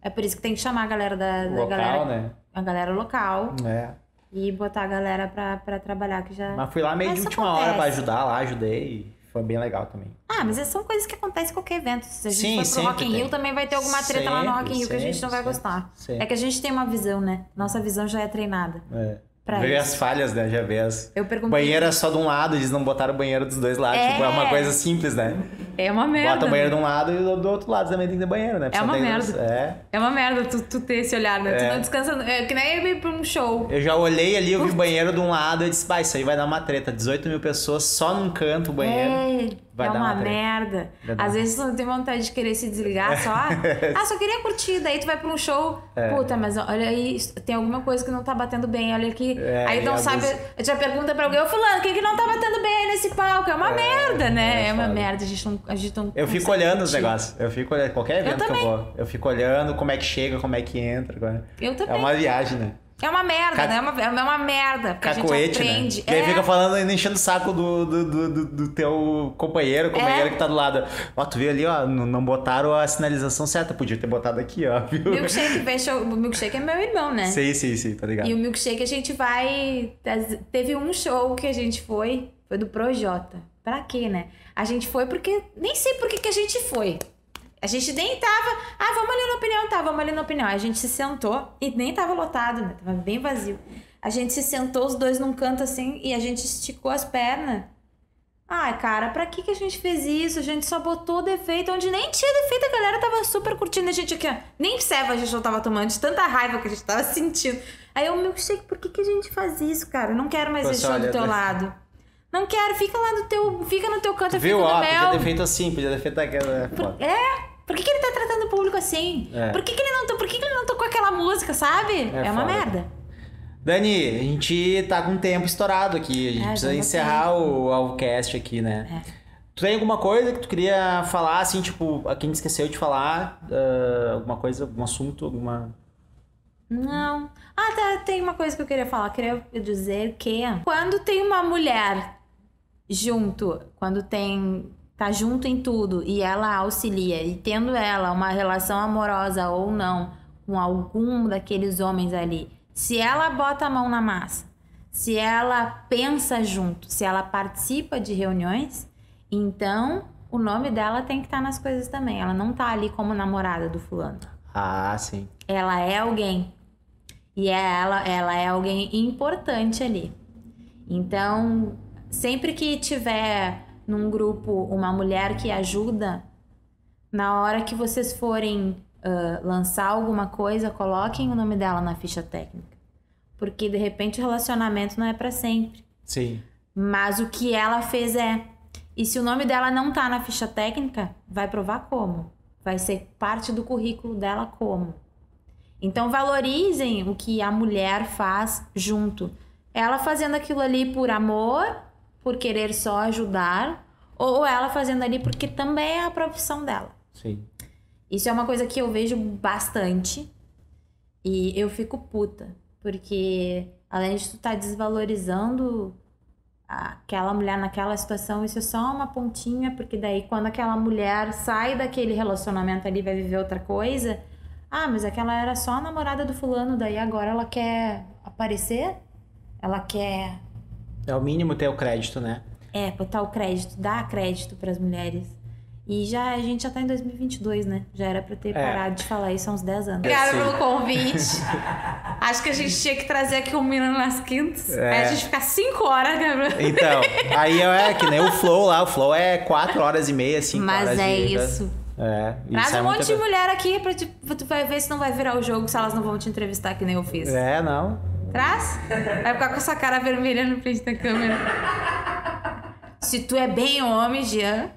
É por isso que tem que chamar a galera da, da Local, galera. né? A galera local É. e botar a galera pra, pra trabalhar que já. Mas fui lá meio de última hora pra acontece. ajudar lá, ajudei. Foi bem legal também. Ah, mas são coisas que acontecem em qualquer evento. Se a gente Sim, for pro sempre Rock in Rio, tem. também vai ter alguma treta lá no Rock in Rio que a gente Sempre, não vai sempre, gostar. sempre. É que a gente tem uma visão, né? Nossa visão já é treinada. É. Pra isso. as falhas, né? Já vê as. Eu perguntei. Banheiro é só de um lado, eles não botaram o banheiro dos dois lados. É. Tipo, é uma coisa simples, né? É uma merda. Bota o banheiro de um lado e do outro lado também tem que ter banheiro, né? É uma merda. É. É uma merda tu, tu ter esse olhar, né? É. Tu não descansa. É que nem ir pra um show. Eu já olhei ali, eu vi o banheiro de um lado e disse, bah, isso aí vai dar uma treta. 18 mil pessoas só num canto o banheiro. É, Vai é dar uma, uma merda. Às vezes tu tem vontade de querer se desligar só. ah, só queria curtir. Daí tu vai pra um show. É. Puta, mas olha aí, tem alguma coisa que não tá batendo bem. Olha aqui. É, aí não sabe. vezes- Já pergunta pra alguém, ô fulano, quem que não tá batendo bem nesse palco? É uma merda, né? é É, uma merda. A gente não. A Eu fico olhando os negócios. Eu fico olhando qualquer evento que eu vou. Eu fico olhando como é que chega, como é que entra. como é- Eu também. É uma viagem, né? É uma merda, Ca- né? É uma, é uma merda. Porque a Cacoete, gente né? aprende. E aí É. fica falando e enchendo o saco do, do, do, do- do teu companheiro, companheira É. que tá do lado. Ó, tu viu ali, ó, não, botaram a sinalização certa. Podia ter botado aqui, ó, viu? Milkshake, show- o milkshake é meu irmão, né? Sim, sim, sim, tá ligado? E o milkshake a gente vai. Teve um show que a gente foi, foi do Projota. Pra quê, né? A gente foi porque. Nem sei por que que a gente foi. A gente nem tava. Ah, vamos ali na opinião, tá, vamos ali na opinião. A gente se sentou e nem tava lotado, né? Tava bem vazio. A gente se sentou os dois num canto assim e a gente esticou as pernas. Ai, cara, pra que que a gente fez isso? A gente só botou defeito onde nem tinha defeito, a galera tava super curtindo a gente aqui, ó. Nem serva a gente não tava tomando, de tanta raiva que a gente tava sentindo. Aí eu, milkshake, por que que a gente faz isso, cara? Eu não quero mais você show do teu lado. Não quero, fica lá no teu. Fica no teu canto, eu Viu, fico no ó, meu. podia ter feito assim, podia ter feito aquela. é foda. É, por que, que ele tá tratando o público assim? É. Por que, que ele não. to- Por que, que ele não tocou aquela música, sabe? É É, uma merda. Dani, a gente tá com o tempo estourado aqui. A gente É, precisa encerrar o Alvocast aqui, né? Tu tem alguma coisa que tu queria falar, assim, tipo, a quem esqueceu de falar? ah, alguma coisa, algum assunto, alguma. Não. Ah, tá, tem uma coisa que eu queria falar. Queria dizer que quando tem uma mulher junto, quando tem. tá junto em tudo e ela auxilia, e tendo ela uma relação amorosa ou não com algum daqueles homens ali, se ela bota a mão na massa, se ela pensa junto, se ela participa de reuniões, então o nome dela tem que estar nas coisas também. Ela não tá ali como namorada do fulano Ah, sim. ela é alguém. E é ela, ela é alguém importante ali. Então, sempre que tiver num grupo uma mulher que ajuda, na hora que vocês forem ah, lançar alguma coisa, coloquem o nome dela na ficha técnica. Porque de repente o relacionamento não é pra sempre. Sim. Mas o que ela fez é. E se o nome dela não tá na ficha técnica, vai provar como? Vai ser parte do currículo dela como? Então valorizem o que a mulher faz junto. Ela fazendo aquilo ali por amor, por querer só ajudar, ou ela fazendo ali porque também é a profissão dela. Sim. Isso é uma coisa que eu vejo bastante e eu fico puta, porque além de tu estar desvalorizando aquela mulher naquela situação, isso é só uma pontinha, porque daí quando aquela mulher sai daquele relacionamento ali vai viver outra coisa, ah, mas aquela era só a namorada do fulano, daí agora ela quer aparecer? Ela quer É o mínimo ter o crédito, né? é, botar o crédito, dar crédito para as mulheres. E já a gente já tá em 2022, né? Já era pra ter É. parado de falar isso há uns 10 anos. Obrigada sim. pelo convite. Acho que a gente tinha que trazer aqui um Menino nas Quintas. É. Aí a gente ficar 5 horas, Gabriel. Então, aí é que nem o Flow lá. O Flow é 4 horas e meia, 5 horas. Mas é de- isso. É. Traz um monte de mulher aqui pra te, tu vai ver se não vai virar o jogo, se elas não vão te entrevistar que nem eu fiz. É, não. Traz. Vai ficar com essa cara vermelha no frente da câmera. Se tu é bem homem, Jean.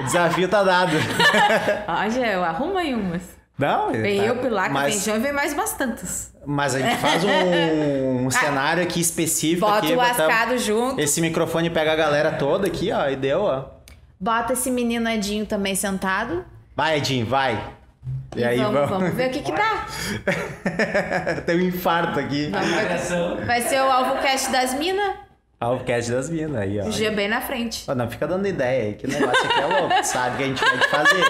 O desafio tá dado. Ó, Jean, arruma aí umas. Não, Vem tá- eu, Pilar, que mas, vem Jean, vem mais bastantes. mas a gente faz um, um cenário aqui específico. Bota aqui, o botamos- Ascado junto. Esse microfone pega a galera toda aqui, ó, e deu, ó. Bota esse menino Edinho também sentado. Vai, Edinho, vai. E, aí, vamos, vamos. vamos ver o que que dá. Tem um infarto aqui. Vamos. Vai ser o AlvoCast das minas. Ah, o cast das minas aí, ó. O G bem na frente. Ó, Não fica dando ideia aí, que o negócio aqui é louco, sabe que a gente vai te fazer.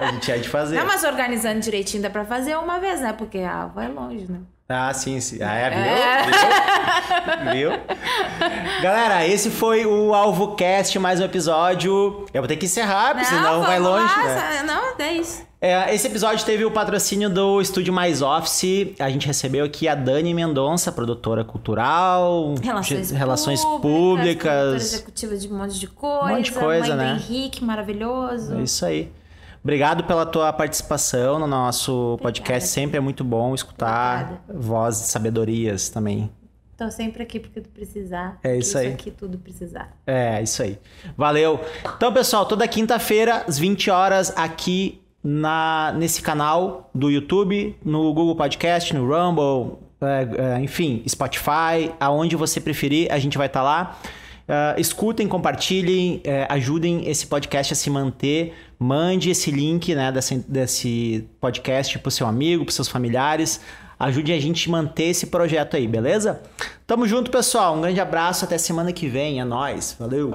A gente é de fazer. Não, mas organizando direitinho dá pra fazer uma vez, né? Porque a Alva é longe, né? Ah, sim, sim. Ah, é, viu? Viu? viu? Galera, esse foi o AlvoCast, mais um episódio. Eu vou ter que encerrar, porque não, senão vai longe. Lá, né? Não, é isso. É, esse episódio teve o patrocínio do Estúdio Mais Office. A gente recebeu aqui a Dani Mendonça, produtora cultural, Relações, relações públicas, públicas. produtora executiva de um monte de coisa. Um monte de coisa, mãe né? do Henrique, maravilhoso. É isso aí. Obrigado pela tua participação no nosso podcast. Sempre é muito bom escutar voz de sabedorias também. Tô sempre aqui porque tu precisar. É isso aí. Isso aqui tudo precisar. É, isso aí. Valeu. Então, pessoal, toda quinta-feira, às 20 horas, aqui na, nesse canal do YouTube, no Google Podcast, no Rumble, é, é, enfim, Spotify, aonde você preferir, a gente vai estar lá. Uh, escutem, compartilhem, uh, ajudem esse podcast a se manter. Mande esse link né, desse, desse podcast pro seu amigo, pros seus familiares. Ajude a gente a manter esse projeto aí, beleza? Tamo junto, pessoal. Um grande abraço. Até semana que vem. É nóis. Valeu.